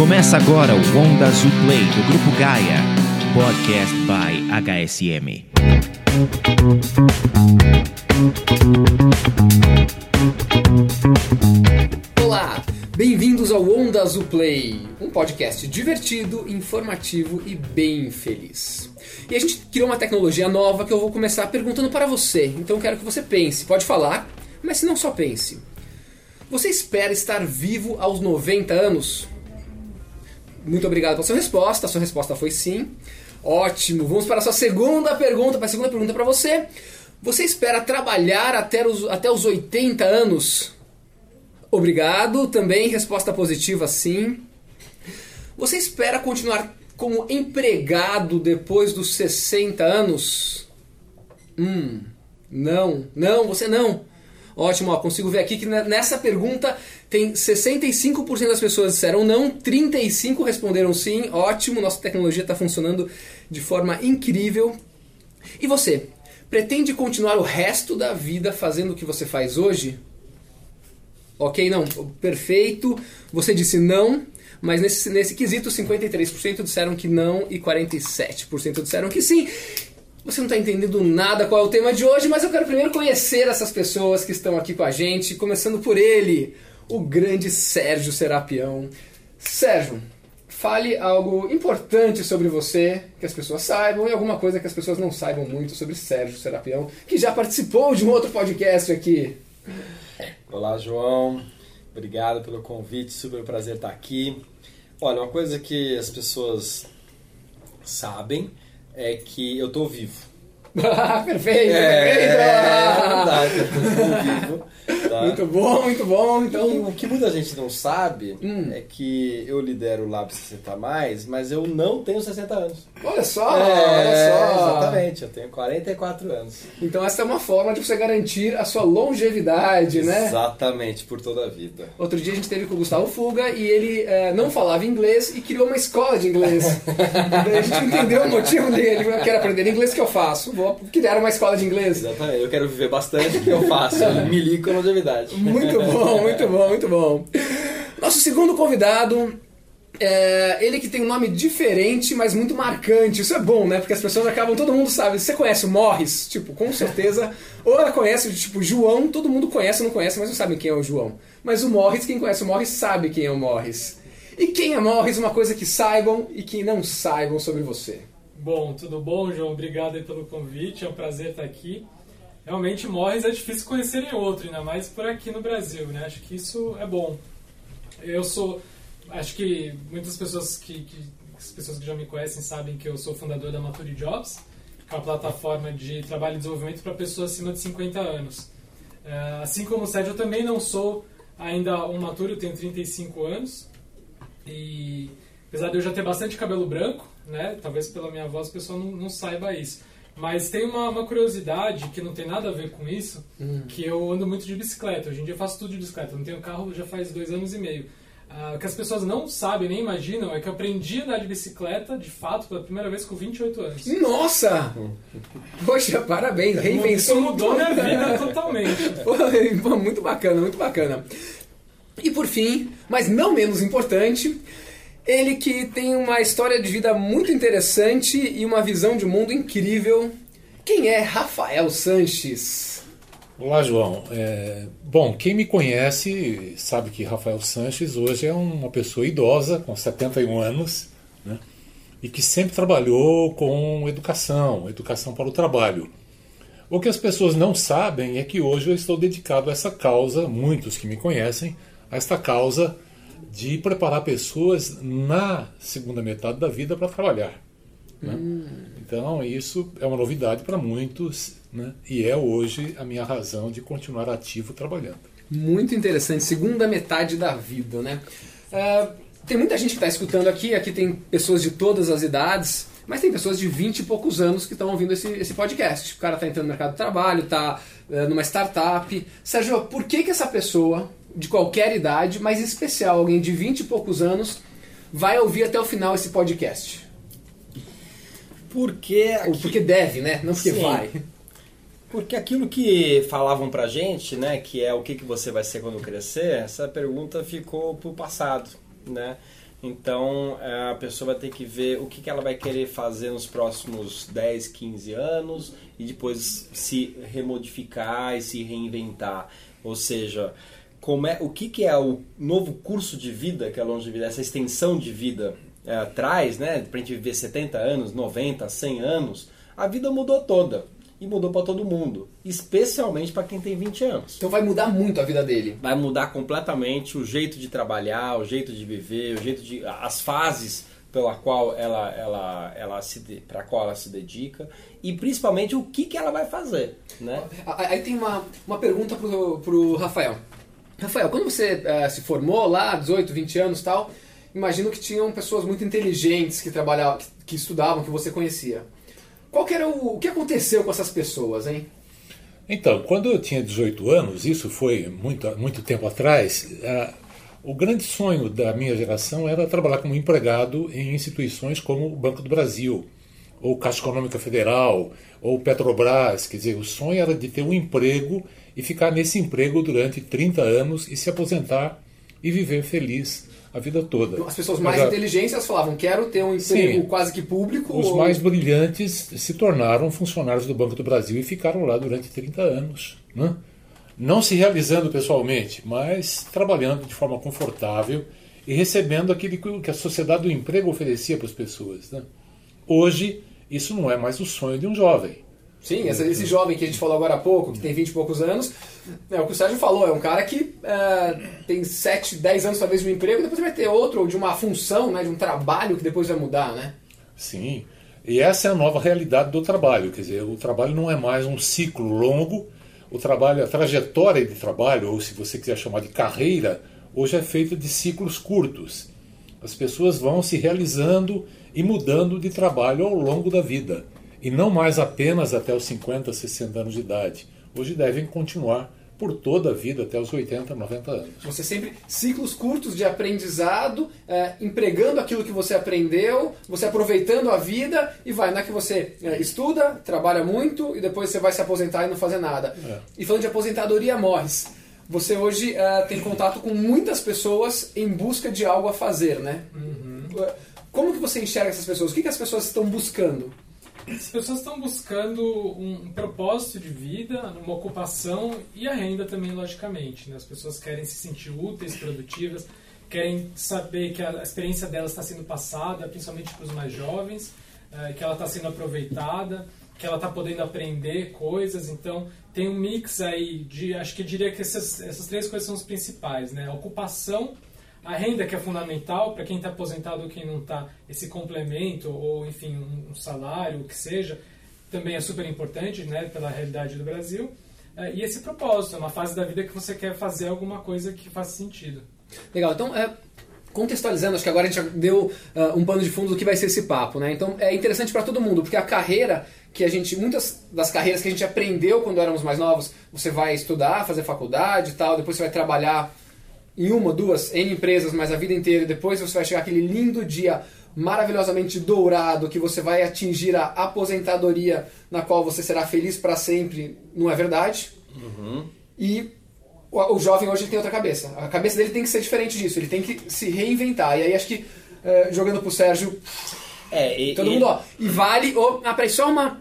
Começa agora o Onda Azul Play do Grupo Gaia, podcast by HSM. Olá, bem-vindos ao Onda Azul Play, um podcast divertido, informativo e bem feliz. E a gente criou uma tecnologia nova que eu vou começar perguntando para você, então quero que você pense, pode falar, mas se não só pense. Você espera estar vivo aos 90 anos? Muito obrigado pela sua resposta, a sua resposta foi sim. Ótimo, vamos para a sua segunda pergunta, para a segunda pergunta para você. Você espera trabalhar até os, até os 80 anos? Obrigado, também resposta positiva sim. Você espera continuar como empregado depois dos 60 anos? Hum, não, não, você não. Ótimo, ó, consigo ver aqui que nessa pergunta tem 65% das pessoas disseram não, 35% responderam sim. Ótimo, nossa tecnologia está funcionando de forma incrível. E você, pretende continuar o resto da vida fazendo o que você faz hoje? Ok, não, perfeito. Você disse não, mas nesse, nesse quesito 53% disseram que não e 47% disseram que sim. Você não está entendendo nada qual é o tema de hoje, mas eu quero primeiro conhecer essas pessoas que estão aqui com a gente, começando por ele, o grande Sérgio Serapião. Sérgio, fale algo importante sobre você, que as pessoas saibam, e alguma coisa que as pessoas não saibam muito sobre Sérgio Serapião, que já participou de um outro podcast aqui. Olá, João. Obrigado pelo convite, super prazer estar aqui. Olha, uma coisa que as pessoas sabem é que eu tô vivo. Perfeito, é, perfeito! É verdade, tô vivo. Tá? Muito bom, muito bom. Então, e o que muita gente não sabe hum. é que eu lidero o Lab 60 mais, mas eu não tenho 60 anos. Olha só, é, olha só. Exatamente, eu tenho 44 anos. Então essa é uma forma de você garantir a sua longevidade, né? Exatamente, por toda a vida. Outro dia a gente teve com o Gustavo Fuga e ele é, não falava inglês e criou uma escola de inglês. a gente entendeu o motivo dele. Eu quero aprender inglês, que eu faço? Vou criar uma escola de inglês. Exatamente, eu quero viver bastante, o que eu faço? Eu me ligo com longevidade. Muito bom, muito bom, muito bom. Nosso segundo convidado é, ele que tem um nome diferente, mas muito marcante. Isso é bom, né? Porque as pessoas acabam, todo mundo sabe. Você conhece o Morris? Tipo, com certeza. ou ela conhece, tipo, João, todo mundo conhece, não conhece, mas não sabe quem é o João. Mas o Morris, quem conhece o Morris sabe quem é o Morris. E quem é Morris? Uma coisa que saibam e que não saibam sobre você. Bom, tudo bom, João? Obrigado pelo convite, é um prazer estar aqui. Realmente, Morris é difícil conhecer em outro, ainda mais por aqui no Brasil, né? Acho que isso é bom. Eu sou acho que muitas pessoas que, que, as pessoas que já me conhecem sabem que eu sou fundador da Mature Jobs, que é uma plataforma de trabalho e desenvolvimento para pessoas acima de 50 anos. É, assim como o Sérgio, eu também não sou ainda um maturo, eu tenho 35 anos. E apesar de eu já ter bastante cabelo branco, né, talvez pela minha voz o pessoal não, não saiba isso. Mas tem uma, uma, curiosidade que não tem nada a ver com isso, hum. que eu ando muito de bicicleta. Hoje em dia eu faço tudo de bicicleta. Eu não tenho carro já faz dois anos e meio. Uh, o que as pessoas não sabem nem imaginam é que eu aprendi a andar de bicicleta, de fato, pela primeira vez com 28 anos. Nossa! Poxa, parabéns, reinvenção. Isso mudou minha vida totalmente. Pô, muito bacana, muito bacana. E por fim, mas não menos importante, ele que tem uma história de vida muito interessante e uma visão de mundo incrível. Quem é Rafael Sanches? Olá, João. É, bom, quem me conhece sabe que Rafael Sanches hoje é uma pessoa idosa, com 71 anos, né, e que sempre trabalhou com educação, educação para o trabalho. O que as pessoas não sabem é que hoje eu estou dedicado a essa causa, muitos que me conhecem, a esta causa de preparar pessoas na segunda metade da vida para trabalhar. Né? Hum. Então, isso é uma novidade para muitos né? e é hoje a minha razão de continuar ativo trabalhando. Muito interessante, segunda metade da vida, né? Uh, tem muita gente que está escutando aqui, aqui tem pessoas de todas as idades, mas tem pessoas de 20 e poucos anos que estão ouvindo esse, esse podcast. O cara está entrando no mercado de trabalho, está uh, numa startup. Sérgio, por que, que essa pessoa, de qualquer idade, mas em especial alguém de 20 e poucos anos, vai ouvir até o final esse podcast? Porque. Aqui... Porque deve, né? Não porque Sim. vai. Porque aquilo que falavam pra gente, né, que é o que, que você vai ser quando crescer, essa pergunta ficou pro passado, né? Então é, a pessoa vai ter que ver o que, que ela vai querer fazer nos próximos 10, 15 anos e depois se remodificar e se reinventar. Ou seja, como é, o que, que é o novo curso de vida que a longevidade, essa extensão de vida é, traz, né? Pra gente viver 70 anos, 90, 100 anos, a vida mudou toda. E mudou para todo mundo, especialmente para quem tem 20 anos. Então vai mudar muito a vida dele. Vai mudar completamente o jeito de trabalhar, o jeito de viver, o jeito de as fases pela qual ela, ela, ela se para qual ela se dedica e principalmente o que, que ela vai fazer, né? Aí tem uma, uma pergunta pro, pro Rafael. Rafael, quando você uh, se formou lá, 18, 20 anos tal, imagino que tinham pessoas muito inteligentes que trabalhavam, que, que estudavam, que você conhecia. Qual que era o, o que aconteceu com essas pessoas, hein? Então, quando eu tinha 18 anos, isso foi muito, muito tempo atrás, uh, o grande sonho da minha geração era trabalhar como empregado em instituições como o Banco do Brasil, ou Caixa Econômica Federal, ou Petrobras. Quer dizer, o sonho era de ter um emprego e ficar nesse emprego durante 30 anos e se aposentar e viver feliz a vida toda. As pessoas mais Mas, inteligentes falavam, quero ter um emprego sim, quase que público. Os ou... mais brilhantes se tornaram funcionários do Banco do Brasil e ficaram lá durante 30 anos. Né? Não se realizando pessoalmente, mas trabalhando de forma confortável e recebendo aquilo que a sociedade do emprego oferecia para as pessoas. Né? Hoje, isso não é mais o sonho de um jovem. Sim, esse, esse, jovem que a gente falou agora há pouco, que tem 20 e poucos anos, é o que o Sérgio falou, é um cara que é, tem 7, 10 anos talvez de um emprego, depois vai ter outro, ou de uma função, né, de um trabalho que depois vai mudar, né? Sim, e essa é a nova realidade do trabalho, quer dizer, o trabalho não é mais um ciclo longo, o trabalho, a trajetória de trabalho, ou se você quiser chamar de carreira, hoje é feita de ciclos curtos. As pessoas vão se realizando e mudando de trabalho ao longo da vida e não mais apenas até os 50, 60 anos de idade. Hoje devem continuar por toda a vida, até os 80, 90 anos. Você sempre, ciclos curtos de aprendizado, é, empregando aquilo que você aprendeu, você aproveitando a vida e vai, na é que você é, estuda, trabalha muito e depois você vai se aposentar e não fazer nada. É. E falando de aposentadoria, morres. Você hoje é, tem contato com muitas pessoas em busca de algo a fazer, né? Uhum. Como que você enxerga essas pessoas? O que, que as pessoas estão buscando? As pessoas estão buscando um propósito de vida, uma ocupação e a renda também, logicamente. Né? As pessoas querem se sentir úteis, produtivas, querem saber que a experiência delas está sendo passada, principalmente para os mais jovens, eh, que ela está sendo aproveitada, que ela está podendo aprender coisas. Então, tem um mix aí de. Acho que eu diria que essas, essas três coisas são as principais: né? A ocupação a renda que é fundamental para quem está aposentado ou quem não está, esse complemento ou enfim um, salário, o que seja, também é super importante, né, pela realidade do Brasil. É, e esse propósito, é uma fase da vida que você quer fazer alguma coisa que faça sentido. Legal. Então, é, contextualizando, acho que agora a gente já deu uh, um pano de fundo do que vai ser esse papo, né? Então, é interessante para todo mundo, porque a carreira que a gente, muitas das carreiras que a gente aprendeu quando éramos mais novos, você vai estudar, fazer faculdade e tal, depois você vai trabalhar em uma, duas, em empresas, mas a vida inteira, e depois você vai chegar aquele lindo dia maravilhosamente dourado que você vai atingir a aposentadoria na qual você será feliz para sempre, não é verdade? Uhum. E o, o, jovem hoje tem outra cabeça. A cabeça dele tem que ser diferente disso, ele tem que se reinventar. E aí acho que, eh, jogando pro Sérgio, é, e, todo e... mundo, ó, e vale. Oh, ah, peraí, só uma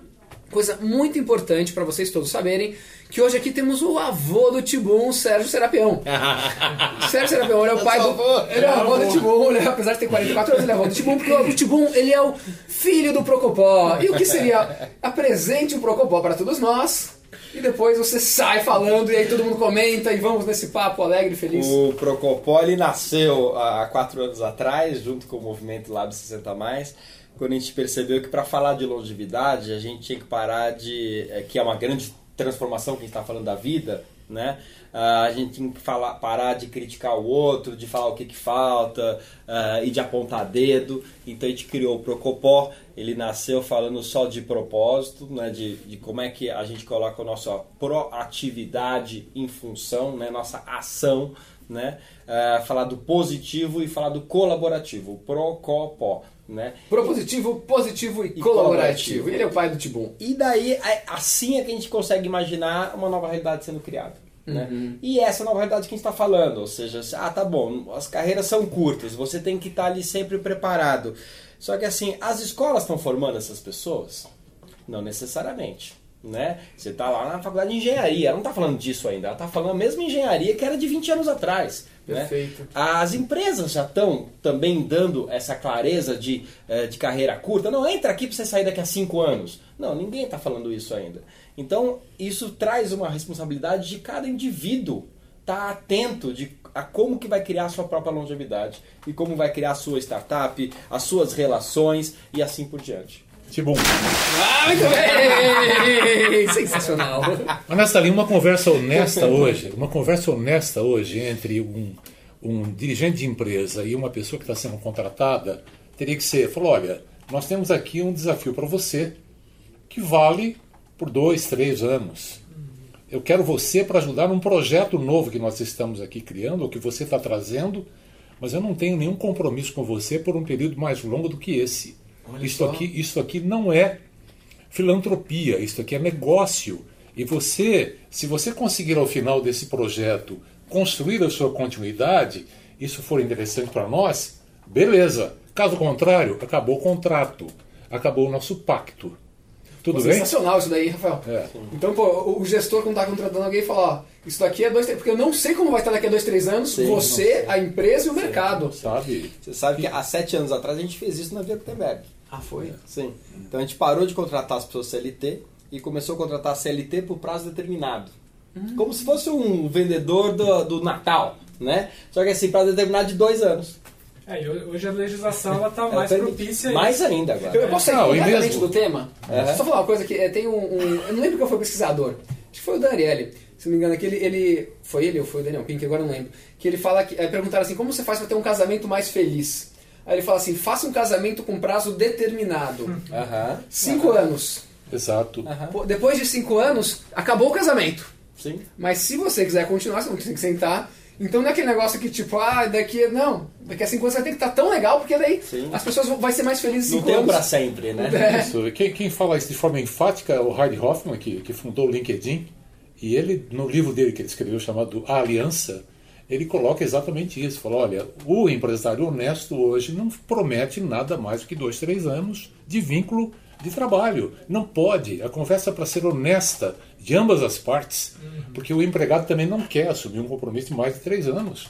coisa muito importante para vocês todos saberem que hoje aqui temos o avô do Tibum, Sérgio Serapião. Sérgio Serapião, ele é o pai do... Ele é o avô do Tibum, né? apesar de ter 44 anos, ele é o avô do Tibum, porque o Tibum, ele é o filho do Procopó. E o que seria? Apresente o Procopó para todos nós, e depois você sai falando e aí todo mundo comenta e vamos nesse papo alegre e feliz. O Procopó ele nasceu há quatro anos atrás, junto com o movimento Lab 60 Mais, quando a gente percebeu que para falar de longevidade a gente tinha que parar de é, que é uma grande transformação que a gente está falando da vida, né? Uh, a gente tem que falar, parar de criticar o outro, de falar o que, que falta uh, e de apontar dedo. Então a gente criou o Procopó, ele nasceu falando só de propósito, né? de, de como é que a gente coloca a nossa proatividade em função, né? nossa ação, né? Uh, falar do positivo e falar do colaborativo, Procopó né? Propositivo, positivo e, e colaborativo. colaborativo. Ele é o pai do Tibum. E daí, é, assim é que a gente consegue imaginar uma nova realidade sendo criada. Né? E essa é na verdade que a gente está falando, ou seja, ah, tá bom, as carreiras são curtas, você tem que estar ali sempre preparado. Só que assim, as escolas estão formando essas pessoas? Não necessariamente. Né? Você está lá na faculdade de engenharia, ela não está falando disso ainda, ela está falando a mesma engenharia que era de 20 anos atrás. Né? Perfeito. As empresas já estão também dando essa clareza de, eh, de carreira curta. Não, entra aqui para você sair daqui a 5 anos. Não, ninguém está falando isso ainda. Então, isso traz uma responsabilidade de cada indivíduo estar tá atento de, a como que vai criar a sua própria longevidade e como vai criar a sua startup, as suas relações e assim por diante. Tipo, Ah, muito bem! Sensacional. Mas nessa linha, uma conversa honesta hoje, uma conversa honesta hoje entre um, um dirigente de empresa e uma pessoa que está sendo contratada teria que ser, falou, olha, nós temos aqui um desafio para você que vale por dois, três anos. Eu quero você para ajudar num projeto novo que nós estamos aqui criando, ou que você está trazendo, mas eu não tenho nenhum compromisso com você por um período mais longo do que esse. Olha Isto só. aqui, isso aqui não é filantropia, isto aqui é negócio. E você, se você conseguir ao final desse projeto construir a sua continuidade, isso for interessante para nós, beleza. Caso contrário, acabou o contrato, acabou o nosso pacto. Tudo bem? Sensacional isso daí, Rafael. É. Então, pô, o gestor quando tá contratando alguém fala, ó, isso daqui é dois, três, porque eu não sei como vai estar daqui a dois, três anos, Sim, você, a empresa e o mercado. Sabe? Você sabe que há sete anos atrás a gente fez isso na Via Gutenberg. Ah, foi? Sim. Então a gente parou de contratar as pessoas CLT e começou a contratar CLT por prazo determinado. Como se fosse um vendedor do, do Natal, né? Só que assim, prazo determinado de dois anos. É, hoje a legislação ela tá mais permite- propícia a Mais ainda Eu, eu agora. posso sair Não, e completamente mesmo- do tema? Aham. Só falar uma coisa que é, tem um, um- Eu não lembro qual foi o pesquisador. Acho que foi o Daniele. Se não me engano, que ele, ele. Foi ele ou foi o Daniel Pink, agora eu não lembro. Que ele fala que. É, perguntaram assim, como você faz para ter um casamento mais feliz? Aí ele fala assim, faça um casamento com prazo determinado. Aham. Cinco anos. Exato. Pô, Depois de cinco anos, acabou o casamento. Sim. Mas se você quiser continuar, você tem que sentar. Então não é aquele negócio que tipo, ah, daqui. Não, daqui a cinco anos vai ter que estar tão legal, porque daí Sim. as pessoas vão vai ser mais felizes em Não tem anos. pra sempre, né? É. Isso. Quem, quem fala isso de forma enfática é o Hard Hoffman, que, que fundou o LinkedIn. E ele, no livro dele que ele escreveu, chamado A Aliança, ele coloca exatamente isso. Fala, olha, o empresário honesto hoje não promete nada mais do que dois, três anos de vínculo de trabalho. Não pode. A conversa é para ser honesta de ambas as partes, porque o empregado também não quer assumir um compromisso de mais de três anos.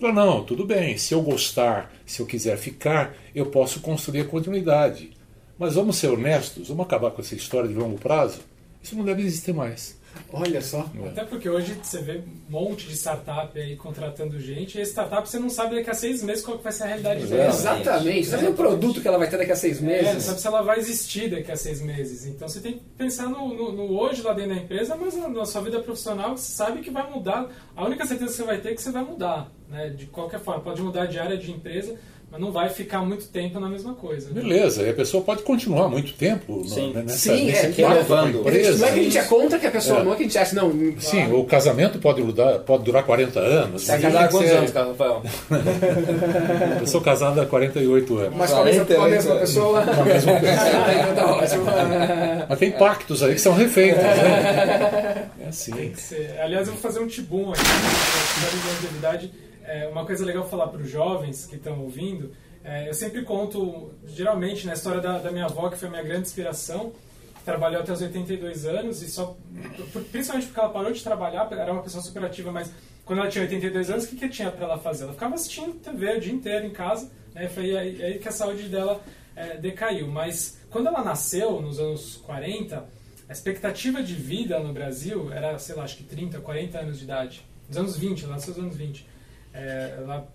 Fala, não, tudo bem, se eu gostar, se eu quiser ficar, eu posso construir a continuidade. Mas vamos ser honestos, vamos acabar com essa história de longo prazo? Isso não deve existir mais. Olha só. Até porque hoje você vê um monte de startup aí contratando gente, e a startup você não sabe daqui a seis meses qual que vai ser a realidade dela. Exatamente. Você sabe o produto que ela vai ter daqui a seis É, não meses? sabe se ela vai existir daqui a seis meses. Então você tem que pensar no, no- no hoje lá dentro da empresa, mas na, na sua vida profissional você sabe que vai mudar. A única certeza que você vai ter é que você vai mudar, né? De qualquer forma. Pode mudar de área de empresa, mas não vai ficar muito tempo na mesma coisa. né? Beleza, e a pessoa pode continuar muito tempo no- Sim. né, nessa, Sim, nesse é, com a renovando. empresa. Não é que a gente é contra que a pessoa, É. não é que a gente acha, não. Sim, o casamento pode durar, pode durar 40 anos. Você é casado que quantos anos, Rafael? Eu sou casado há 48 anos. Mas com a mesma, com a mesma 48 pessoa. Com a mesma Ah, então tá ótimo. Mas tem pactos aí que são refeitos, né? É assim. Tem que ser. Aliás, eu vou fazer um tibum aqui, de longevidade. É, uma coisa legal falar para os jovens que estão ouvindo, é, eu sempre conto, geralmente, na história da, da minha avó, que foi a minha grande inspiração, trabalhou até os 82 anos, e só, principalmente porque ela parou de trabalhar, era uma pessoa super ativa, mas quando ela tinha 82 anos, o que, que tinha para ela fazer? Ela ficava assistindo TV o dia inteiro em casa, né, foi aí, aí que a saúde dela é, decaiu. Mas quando ela nasceu, nos anos 40, a expectativa de vida no Brasil era, sei lá, acho que 30, 40 anos de idade. Nos anos 20, ela nasceu nos anos 20. É, ela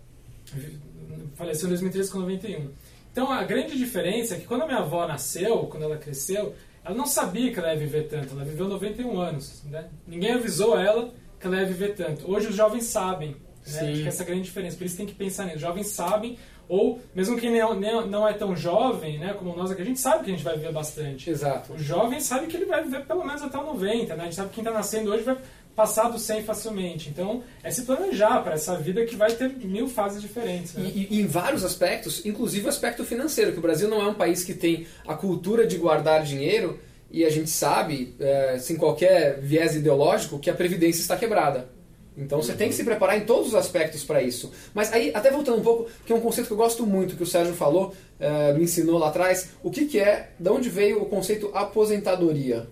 faleceu em 2013 com 91. Então a grande diferença é que quando a minha avó nasceu, quando ela cresceu, ela não sabia que ela ia viver tanto. Ela viveu 91 anos. Né? Ninguém avisou ela que ela ia viver tanto. Hoje os jovens sabem. Né? Acho que essa é a grande diferença. Por isso tem que pensar nisso. Os jovens sabem, ou mesmo quem não, é tão jovem, né, como nós aqui, a gente sabe que a gente vai viver bastante. Exato. O jovem sabe que ele vai viver pelo menos até o 90, né? A gente sabe que quem está nascendo hoje vai passar do 100 facilmente. Então, é se planejar para essa vida que vai ter mil fases diferentes. Né? E, e em vários aspectos, inclusive o aspecto financeiro, que o Brasil não é um país que tem a cultura de guardar dinheiro. e a gente sabe, é, sem qualquer viés ideológico, que a Previdência está quebrada. Então você tem que se preparar em todos os aspectos para isso. Mas aí, até voltando um pouco, que é um conceito que eu gosto muito, que o Sérgio falou, é, me ensinou lá atrás, o que, que é, de onde veio o conceito aposentadoria?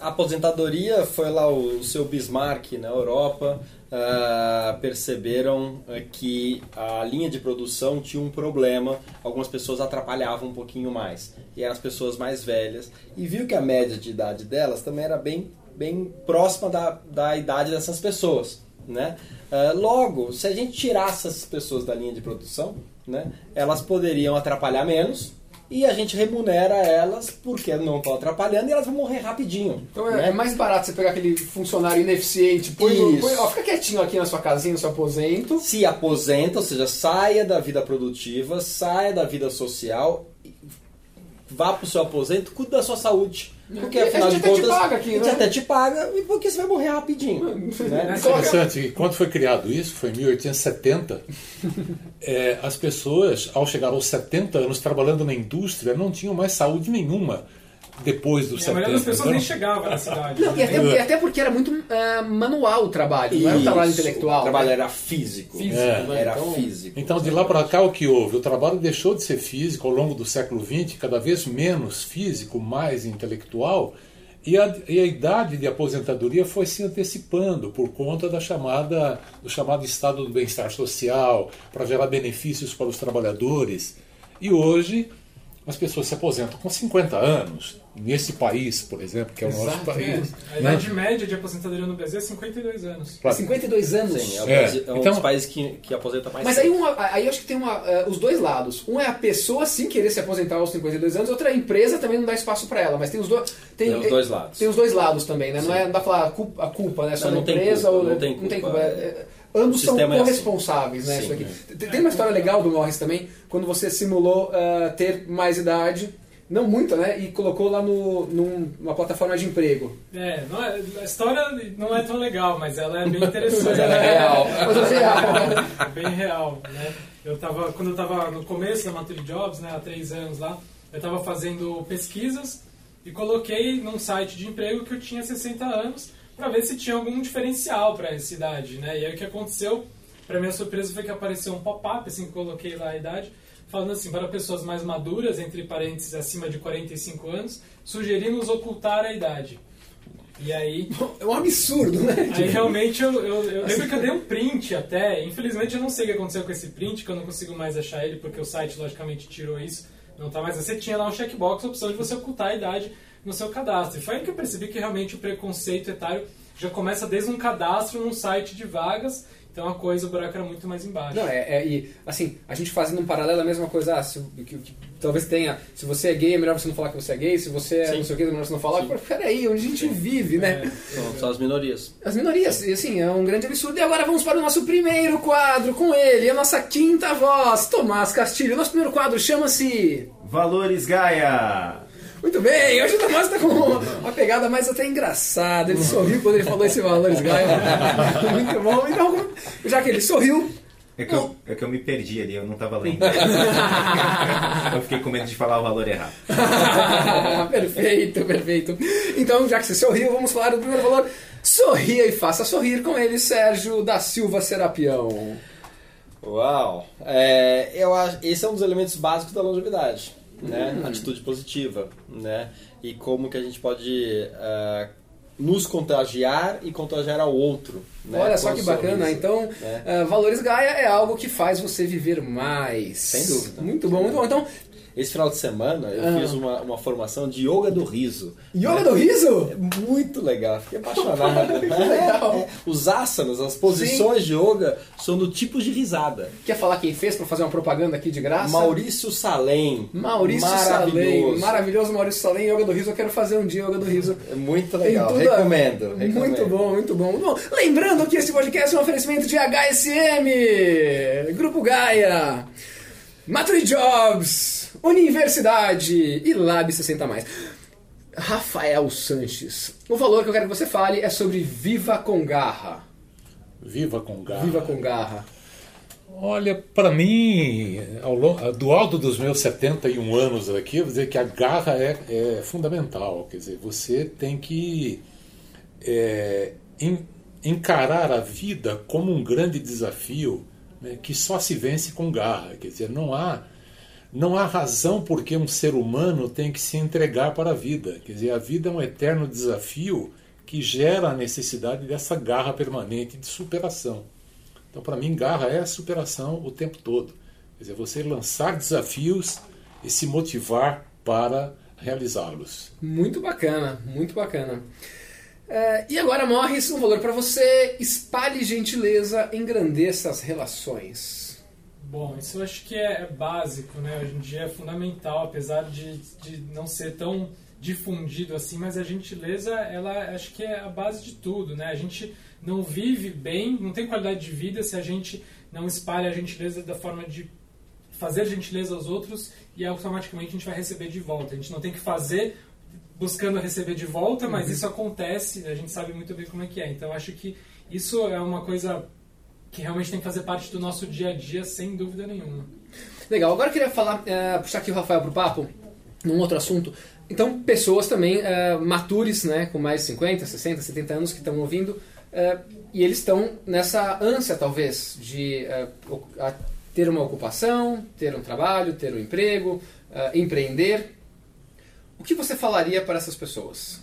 A aposentadoria foi lá o seu Bismarck na Europa. Uh, perceberam uh, que a linha de produção tinha um problema, algumas pessoas atrapalhavam um pouquinho mais, e eram as pessoas mais velhas, e viu que a média de idade delas também era bem, bem próxima da, da idade dessas pessoas. Né? Uh, logo, se a gente tirasse essas pessoas da linha de produção, né, elas poderiam atrapalhar menos, e a gente remunera elas porque não estão atrapalhando e elas vão morrer rapidinho. Então é, né? é mais barato você pegar aquele funcionário ineficiente, põe, Isso. põe ó, fica quietinho aqui na sua casinha, no seu aposento. Se aposenta, ou seja, saia da vida produtiva, saia da vida social, vá para o seu aposento, cuide da sua saúde. Porque E a afinal gente de até te contas, paga aqui, a gente né? até te paga e porque você vai morrer rapidinho. né? Coloca- Interessante, quando foi criado isso, foi em 1870, é, as pessoas, ao chegar aos 70 anos trabalhando na indústria, não tinham mais saúde nenhuma depois dos E a 70. maioria das pessoas Então, nem chegava na cidade. Não, e né? até, e até porque era muito é, manual o trabalho, não era um trabalho Isso, intelectual. O trabalho né? era físico. Físico, É. né? Era Então, físico. Então, de lá para cá, o que houve? O trabalho deixou de ser físico ao longo do século XX, cada vez menos físico, mais intelectual, e a, e a idade de aposentadoria foi se antecipando por conta da chamada, do chamado estado do bem-estar social, para gerar benefícios para os trabalhadores. E hoje, as pessoas se aposentam com 50 anos, nesse país, por exemplo, que é o nosso Exato, país. A né? idade média de aposentadoria no Brasil é 52 anos. Claro. 52 anos. Sim, é, o É, é um então- dos países que, que aposenta mais Mas cedo. aí, uma, aí eu acho que tem uma, eh, os dois lados. Um é a pessoa sim querer se aposentar aos 52 anos, outra é a empresa também não dá espaço para ela. Mas tem os, dois tem, Tem os dois lados. Tem os dois lados também, né? Não, é, não dá pra falar a culpa, a culpa né? Só Não, da não tem empresa culpa, ou não tem culpa. É, é, ambos são sistema é assim. corresponsáveis, né? Sim. Isso aqui. Tem- Tem uma história legal do Morris também, quando você simulou eh, ter mais idade. Não muito, né? E colocou lá no, num- numa plataforma de emprego. É, não é- a história não é tão legal, mas ela é bem interessante. Mas ela é real. Mas é real. É bem real, né? Eu tava, quando eu estava no começo da Mature Jobs, né, há três anos lá, eu estava fazendo pesquisas e coloquei num site de emprego que eu tinha 60 anos para ver se tinha algum diferencial para essa idade, né? E aí o que aconteceu, para minha surpresa, foi que apareceu um pop-up, assim, que coloquei lá a idade, falando assim, para pessoas mais maduras, entre parênteses, acima de 45 anos, sugerimos ocultar a idade. E aí, É um absurdo, né? Aí realmente eu, eu, eu lembro que eu dei um print até. Infelizmente eu não sei o que aconteceu com esse print, que eu não consigo mais achar ele, porque o site logicamente tirou isso. Não tá mais. Você tinha lá um checkbox, a opção de você ocultar a idade no seu cadastro. E foi aí que eu percebi que realmente o preconceito etário já começa desde um cadastro num site de vagas. Então a coisa, o buraco era muito mais embaixo. Não, é, é- e assim, a gente fazendo um paralelo é a mesma coisa, ah, se, que, que- talvez tenha, se você é gay é melhor você não falar que você é gay, se você é Sim. não sei o que é melhor você não falar, Pô, peraí, onde a gente vive, né? São, são as minorias. As minorias, e assim, é um grande absurdo. E agora vamos para o nosso primeiro quadro com ele, a nossa quinta voz, Tomás Castilho. Nosso primeiro quadro chama-se... Valores Gaia! Muito bem, hoje o Tomás está com uma pegada mais até engraçada. Ele sorriu quando ele falou esse Valores Gaia. Muito bom. Então, já que ele sorriu, É que, eu, é que eu me perdi ali, eu não tava lendo. eu fiquei com medo de falar o valor errado. perfeito, perfeito. Então, já que você sorriu, vamos falar do primeiro valor. Sorria e faça sorrir com ele, Sérgio da Silva Serapião. Uau! É, eu acho, esse é um dos elementos básicos da longevidade, né? Hum. Atitude positiva, né? E como que a gente pode ah, nos contagiar e contagiar ao outro. Né? Olha só que bacana. sorriso, Então, né? eh, Valores Gaia é algo que faz você viver mais. Sem dúvida. Muito bom, muito bom. Então, Esse final de semana eu Ah. fiz uma, uma formação de yoga do riso. yoga do riso? É muito legal, fiquei apaixonado. legal. É, é. Os asanas, as posições de yoga são do tipo de risada. Quer falar quem fez para fazer uma propaganda aqui de graça? Maurício Salem. Maurício Salem. maravilhoso. Maurício Salem, Yoga do Riso. Eu quero fazer um dia Yoga do Riso. É muito legal, tudo a- recomendo, recomendo. Muito bom, muito bom. Bom. Lembrando que esse podcast é um oferecimento de HSM, Grupo Gaia, Mature Jobs, Universidade e Lab 60 mais. Rafael Sanches. O valor que eu quero que você fale é sobre Viva com Garra. Viva com garra. Viva com Garra. Olha, para mim, ao longo, do alto dos meus 71 anos aqui, eu vou dizer que a garra é, é fundamental. Quer dizer, você tem que é, en, encarar a vida como um grande desafio né, que só se vence com garra. Quer dizer, não há, não há razão por que um ser humano tem que se entregar para a vida. Quer dizer, a vida é um eterno desafio que gera a necessidade dessa garra permanente de superação. Então, para mim, garra é superação o tempo todo. Quer dizer, você lançar desafios e se motivar para realizá-los. Muito bacana, muito bacana. É, e agora, Morris, um valor para você: espalhe gentileza, engrandeça as relações. Bom, isso eu acho que é, é básico, né? Hoje em dia é fundamental, apesar de, de não ser tão difundido assim, mas a gentileza, ela acho que é a base de tudo, né? A gente não vive bem, não tem qualidade de vida se a gente não espalha a gentileza da forma de fazer gentileza aos outros e automaticamente a gente vai receber de volta. A gente não tem que fazer buscando receber de volta, mas uhum. isso acontece, a gente sabe muito bem como é que é. Então acho que isso é uma coisa que realmente tem que fazer parte do nosso dia a dia, sem dúvida nenhuma. Legal, agora eu queria falar, uh, puxar aqui o Rafael para o papo, num outro assunto. Então, pessoas também uh, matures, né, com mais de 50, 60, 70 anos que estão ouvindo, uh, e eles estão nessa ânsia, talvez, de ter uma ocupação, ter um trabalho, ter um emprego, empreender. O que você falaria para essas pessoas?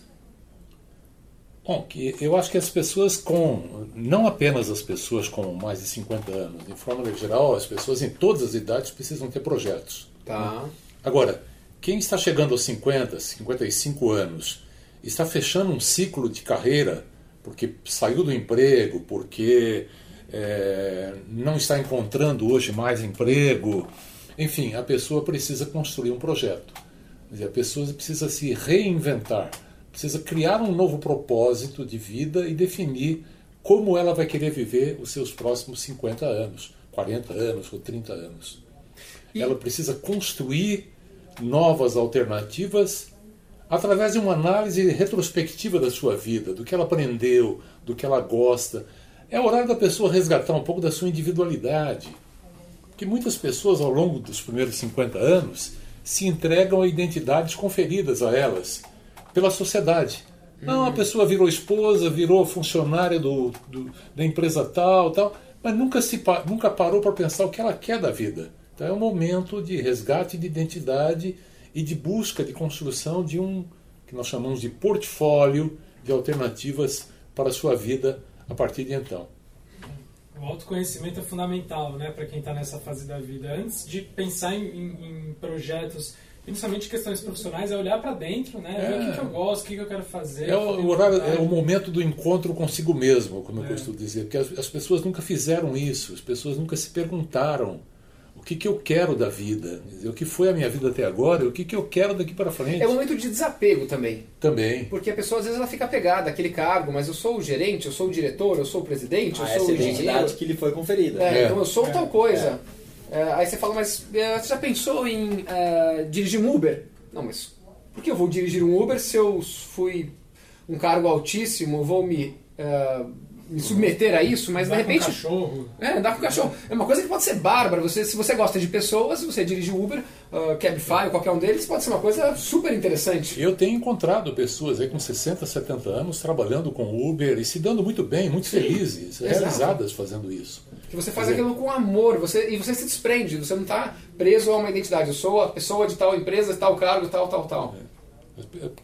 Bom, eu acho que as pessoas com, não apenas as pessoas com mais de 50 anos, de forma geral, as pessoas em todas as idades precisam ter projetos. Tá. Né? Agora, quem está chegando aos 50, 55 anos, está fechando um ciclo de carreira porque saiu do emprego, porque é, não está encontrando hoje mais emprego. Enfim, a pessoa precisa construir um projeto. a pessoa precisa se reinventar, precisa criar um novo propósito de vida e definir como ela vai querer viver os seus próximos 50 anos, 40 anos ou 30 anos. E... Ela precisa construir novas alternativas através de uma análise retrospectiva da sua vida, do que ela aprendeu, do que ela gosta. É hora da pessoa resgatar um pouco da sua individualidade. Porque muitas pessoas, ao longo dos primeiros 50 anos, se entregam a identidades conferidas a elas pela sociedade. Não, a pessoa virou esposa, virou funcionária do, do da empresa tal, tal, mas nunca, se, nunca parou para pensar o que ela quer da vida. Então é um momento de resgate de identidade e de busca de construção de um que nós chamamos de portfólio de alternativas para a sua vida a partir de então. O autoconhecimento é fundamental né, para quem está nessa fase da vida. Antes de pensar em, em, em projetos, principalmente questões profissionais, é olhar para dentro, né, é. ver o que, que, eu gosto, o que, que eu quero fazer. É o, horário, é o momento do encontro consigo mesmo, como eu é. costumo dizer, porque as, as pessoas nunca fizeram isso, as pessoas nunca se perguntaram o que, que eu quero da vida, o que foi a minha vida até agora e o que, que eu quero daqui para frente. É um momento de desapego também. Também. Porque a pessoa às vezes ela fica apegada àquele cargo, mas eu sou o gerente, eu sou o diretor, eu sou o presidente, ah, eu sou essa o identidade que lhe foi conferida. É, é. Então eu sou é. tal coisa. É. aí você fala, mas é, você já pensou em uh, dirigir um Uber? Não, mas por que eu vou dirigir um Uber se eu fui um cargo altíssimo, vou me uh, me submeter a isso, mas andar de repente. Com cachorro. É, andar com cachorro. É uma coisa que pode ser bárbara. Você, se você gosta de pessoas, se você dirige Uber, uh, Cabify, qualquer um deles, pode ser uma coisa super interessante. Eu tenho encontrado pessoas aí com 60, 70 anos trabalhando com Uber e se dando muito bem, muito Sim, felizes, exato. realizadas fazendo isso. Que você faz aquilo com amor você, e você se desprende, você não está preso a uma identidade. Eu sou a pessoa de tal empresa, de tal cargo, tal, tal, tal. É.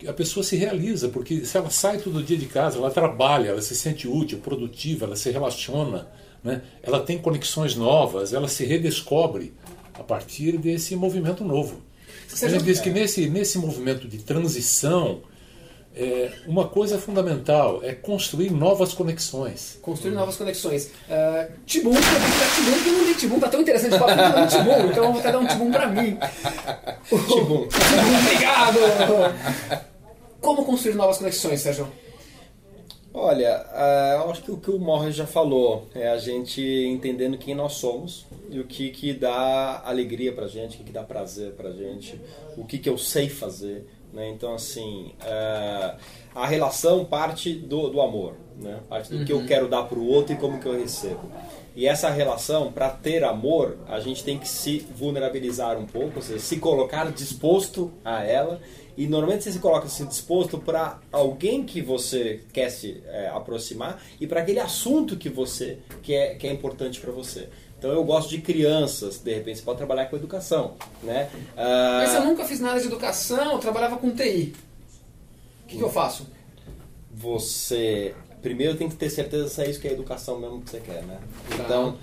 A pessoa se realiza, porque se ela sai todo dia de casa, ela trabalha, ela se sente útil, produtiva, ela se relaciona, né? ela tem conexões novas, ela se redescobre a partir desse movimento novo. Você a gente diz que nesse, nesse movimento de transição, é, uma coisa fundamental é construir novas conexões. Construir novas conexões. Uh, Tibum, eu que dar Tibum, porque não tem Tibum, tá tão interessante falar que não Tibum, então eu vou até dar um Tibum pra mim. Tibum. Obrigado! Como construir novas conexões, Sérgio? Olha, uh, eu acho que o que o Morris já falou é a gente entendendo quem nós somos e o que, que dá alegria pra gente, o que, que dá prazer pra gente, o que, que eu sei fazer, Né? Então, assim, uh, a relação parte do, do amor, né? parte do uhum. que eu quero dar para o outro e como que eu recebo. E essa relação, para ter amor, a gente tem que se vulnerabilizar um pouco, ou seja, se colocar disposto a ela. E normalmente você se coloca se disposto para alguém que você quer se é, aproximar e para aquele assunto que você que é, que é importante para você. Então eu gosto de crianças, de repente você pode trabalhar com educação, né? Ah, Mas eu nunca fiz nada de educação, eu trabalhava com TI. O que, que eu faço? Você primeiro tem que ter certeza se é isso que é educação mesmo que você quer, né? Tá. Então,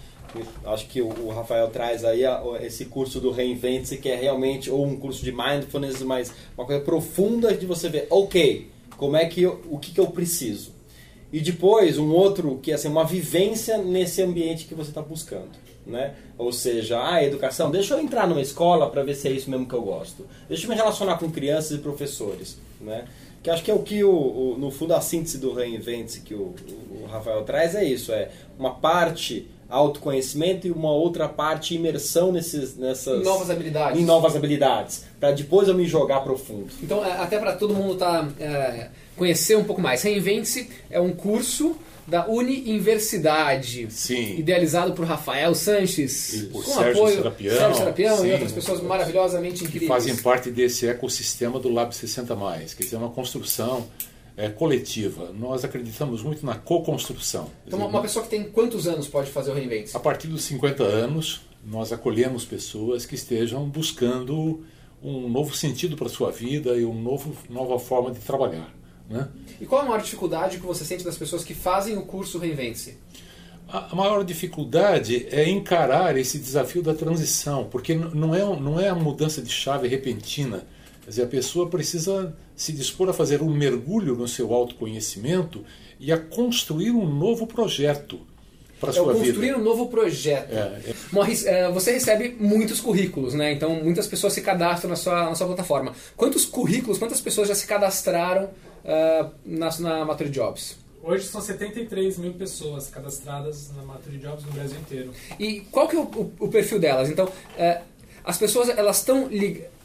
acho que o, Rafael traz aí esse curso do Reinvente-se, que é realmente, ou um curso de mindfulness, mas uma coisa profunda de você ver, ok, como é que eu, o que, que eu preciso? E depois um outro que é assim, uma vivência nesse ambiente que você está buscando. Né? Ou seja, a educação, deixa eu entrar numa escola para ver se é isso mesmo que eu gosto. Deixa eu me relacionar com crianças e professores. Né? Que acho que é o que, o, o no fundo, a síntese do Reinvente que o, o, Rafael traz é isso: é uma parte autoconhecimento e uma outra parte imersão nesses, nessas. Em novas habilidades. Em novas habilidades. Para depois eu me jogar profundo. Então, é, até para todo mundo tá, é, conhecer um pouco mais. Reinvente-se é um curso da Universidade, Sim. idealizado por Rafael Sanches, e por com Sérgio apoio Serapião, Sérgio Serapião e outras pessoas maravilhosamente incríveis. Que fazem parte desse ecossistema do Lab 60+, quer dizer, é uma construção é, coletiva. Nós acreditamos muito na co-construção. Então, uma pessoa que tem quantos anos pode fazer o Reinvente? A partir dos 50 anos, nós acolhemos pessoas que estejam buscando um novo sentido para a sua vida e uma nova forma de trabalhar. Né? E qual a maior dificuldade que você sente das pessoas que fazem o curso Reinvente-se? A maior dificuldade é encarar esse desafio da transição, porque não é, não é a mudança de chave repentina. Quer dizer, a pessoa precisa se dispor a fazer um mergulho no seu autoconhecimento e a construir um novo projeto para sua vida. construir um novo projeto. É, é. Morris, é, você recebe muitos currículos, né? Então muitas pessoas se cadastram na sua, na sua plataforma. Quantos currículos, quantas pessoas já se cadastraram uh, na, na Mature Jobs? Hoje são 73 mil pessoas cadastradas na Mature Jobs no Brasil inteiro. E qual que é o, o, o perfil delas? Então, uh, as pessoas elas estão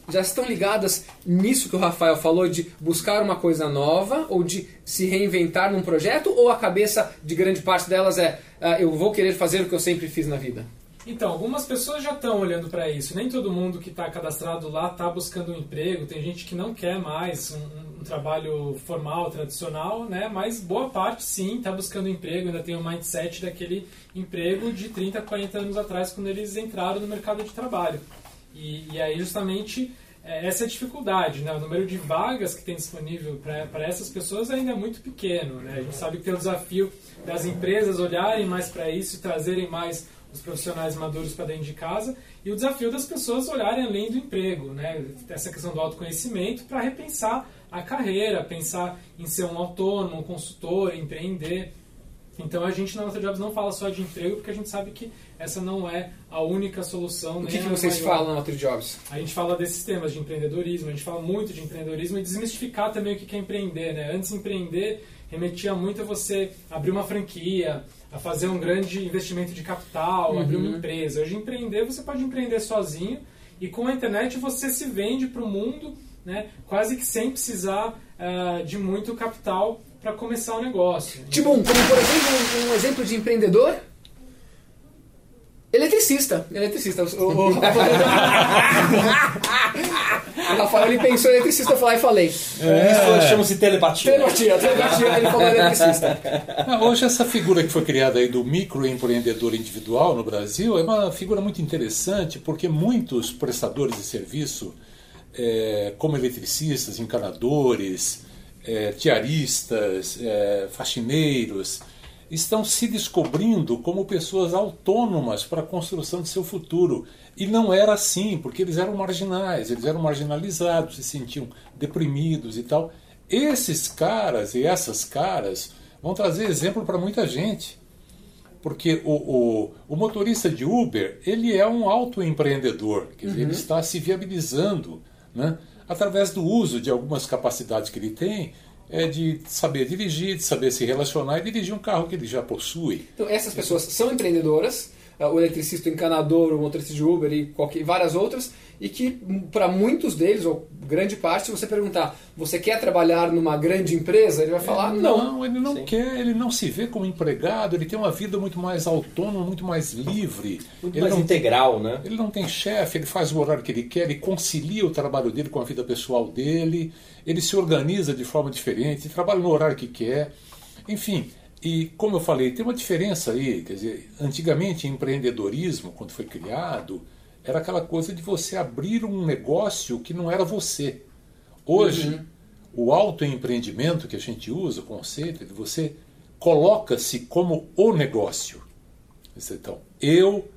já estão ligadas nisso que o Rafael falou de buscar uma coisa nova ou de se reinventar num projeto ou a cabeça de grande parte delas é uh, eu vou querer fazer o que eu sempre fiz na vida? Então, algumas pessoas já estão olhando para isso. Nem todo mundo que está cadastrado lá está buscando um emprego. Tem gente que não quer mais um, um, trabalho formal, tradicional, né? Mas boa parte sim está buscando um emprego. Ainda tem o mindset daquele emprego de 30, 40 anos atrás, quando eles entraram no mercado de trabalho. E, e aí, justamente, é, essa é a dificuldade. Né? O número de vagas que tem disponível para essas pessoas ainda é muito pequeno. Né? A gente sabe que tem o desafio das empresas olharem mais para isso e trazerem mais os profissionais maduros para dentro de casa e o desafio das pessoas olharem além do emprego, né? Essa questão do autoconhecimento para repensar a carreira, pensar em ser um autônomo, um consultor, empreender. Então a gente na Nota Jobs não fala só de emprego porque a gente sabe que essa não é a única solução. O que, que vocês maior. falam na Nota Jobs? A gente fala desses temas de empreendedorismo, a gente fala muito de empreendedorismo e desmistificar também o que é empreender. Né? Antes empreender remetia muito a você abrir uma franquia, a fazer um grande investimento de capital, uhum. abrir uma empresa. Hoje, empreender, você pode empreender sozinho e com a internet você se vende para o mundo, né, quase que sem precisar uh, de muito capital para começar o negócio. Tipo, como por exemplo, um exemplo de empreendedor Eletricista, eletricista. O, o, o Rafael ele pensou em eletricista, eu falei e falei. É. Isso chama-se telepatia. Telepatia, telepatia, ele falou eletricista. Ah, hoje essa figura que foi criada aí do microempreendedor individual no Brasil é uma figura muito interessante porque muitos prestadores de serviço, é, como eletricistas, encanadores, é, tiaristas, é, faxineiros, estão se descobrindo como pessoas autônomas para a construção de seu futuro. E não era assim, porque eles eram marginais, eles eram marginalizados, se sentiam deprimidos e tal. Esses caras e essas caras vão trazer exemplo para muita gente. Porque o, o, o, motorista de Uber, ele é um autoempreendedor, quer dizer, uhum. ele está se viabilizando né, através do uso de algumas capacidades que ele tem é de saber dirigir, de saber se relacionar e dirigir um carro que ele já possui. Então essas pessoas são empreendedoras, o eletricista, o encanador, o motorista de Uber e qualquer, várias outras, e que para muitos deles, ou grande parte, se você perguntar, você quer trabalhar numa grande empresa? Ele vai falar, Ele não. ele não Sim. quer, ele não se vê como empregado, ele tem uma vida muito mais autônoma, muito mais livre. Muito ele mais não integral, né? Ele não tem chefe, ele faz o horário que ele quer, ele concilia o trabalho dele com a vida pessoal dele, ele se organiza de forma diferente, trabalha no horário que quer. Enfim, e como eu falei, tem uma diferença aí. Quer dizer, antigamente, empreendedorismo, quando foi criado, era aquela coisa de você abrir um negócio que não era você. Hoje, o autoempreendimento que a gente usa, o conceito é de você coloca-se como o negócio. Então, eu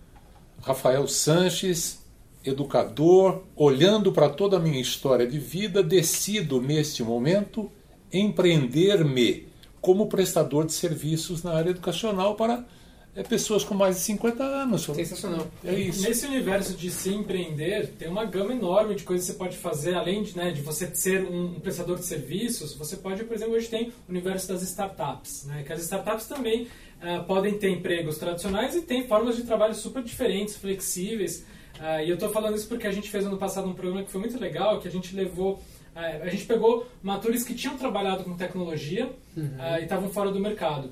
Rafael Sanches, educador, olhando para toda a minha história de vida, decido neste momento empreender-me como prestador de serviços na área educacional para é, pessoas com mais de 50 anos. Sensacional. É isso. Nesse universo de se empreender, tem uma gama enorme de coisas que você pode fazer, além de, né, de você ser um, um prestador de serviços, você pode, por exemplo, hoje tem o universo das startups, né, que as startups também ah, podem ter empregos tradicionais e tem formas de trabalho super diferentes, flexíveis. Ah, e eu estou falando isso porque a gente fez ano passado um programa que foi muito legal, que a gente levou a gente pegou matores que tinham trabalhado com tecnologia ah, e estavam fora do mercado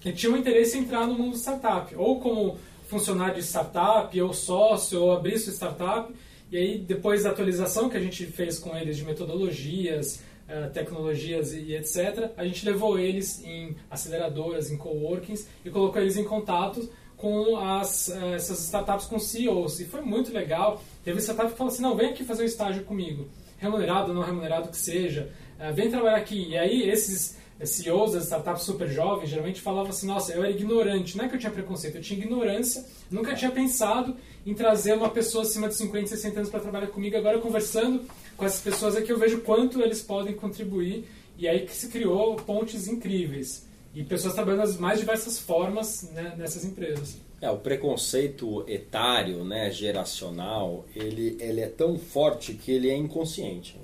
que tinham interesse em entrar no mundo startup, ou como funcionário de startup, ou sócio, ou abrir sua startup. E aí, depois da atualização que a gente fez com eles de metodologias, eh, tecnologias e etc., a gente levou eles em aceleradoras, em coworkings, e colocou eles em contato com as, essas startups com CEOs. E foi muito legal. Teve startup que falou assim, não, vem aqui fazer um estágio comigo. Remunerado ou não remunerado que seja. eh, vem trabalhar aqui. E aí, esses CEOs das startups super jovens geralmente falavam assim: nossa, eu era ignorante. Não é que eu tinha preconceito, eu tinha ignorância. Nunca tinha pensado em trazer uma pessoa acima de 50, 60 anos para trabalhar comigo. Agora, conversando com essas pessoas aqui, eu vejo quanto eles podem contribuir. E aí que se criou pontes incríveis. E pessoas trabalhando das mais diversas formas né, nessas empresas. É, o preconceito etário, né, geracional, ele, ele é tão forte que ele é inconsciente.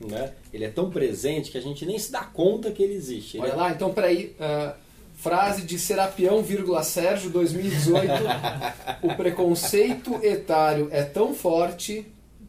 Né? Ele é tão presente que a gente nem se dá conta que ele existe. Ele Olha é- lá, então peraí. ah, frase de Serapião, vírgula Sérgio, 2018. o preconceito etário é tão forte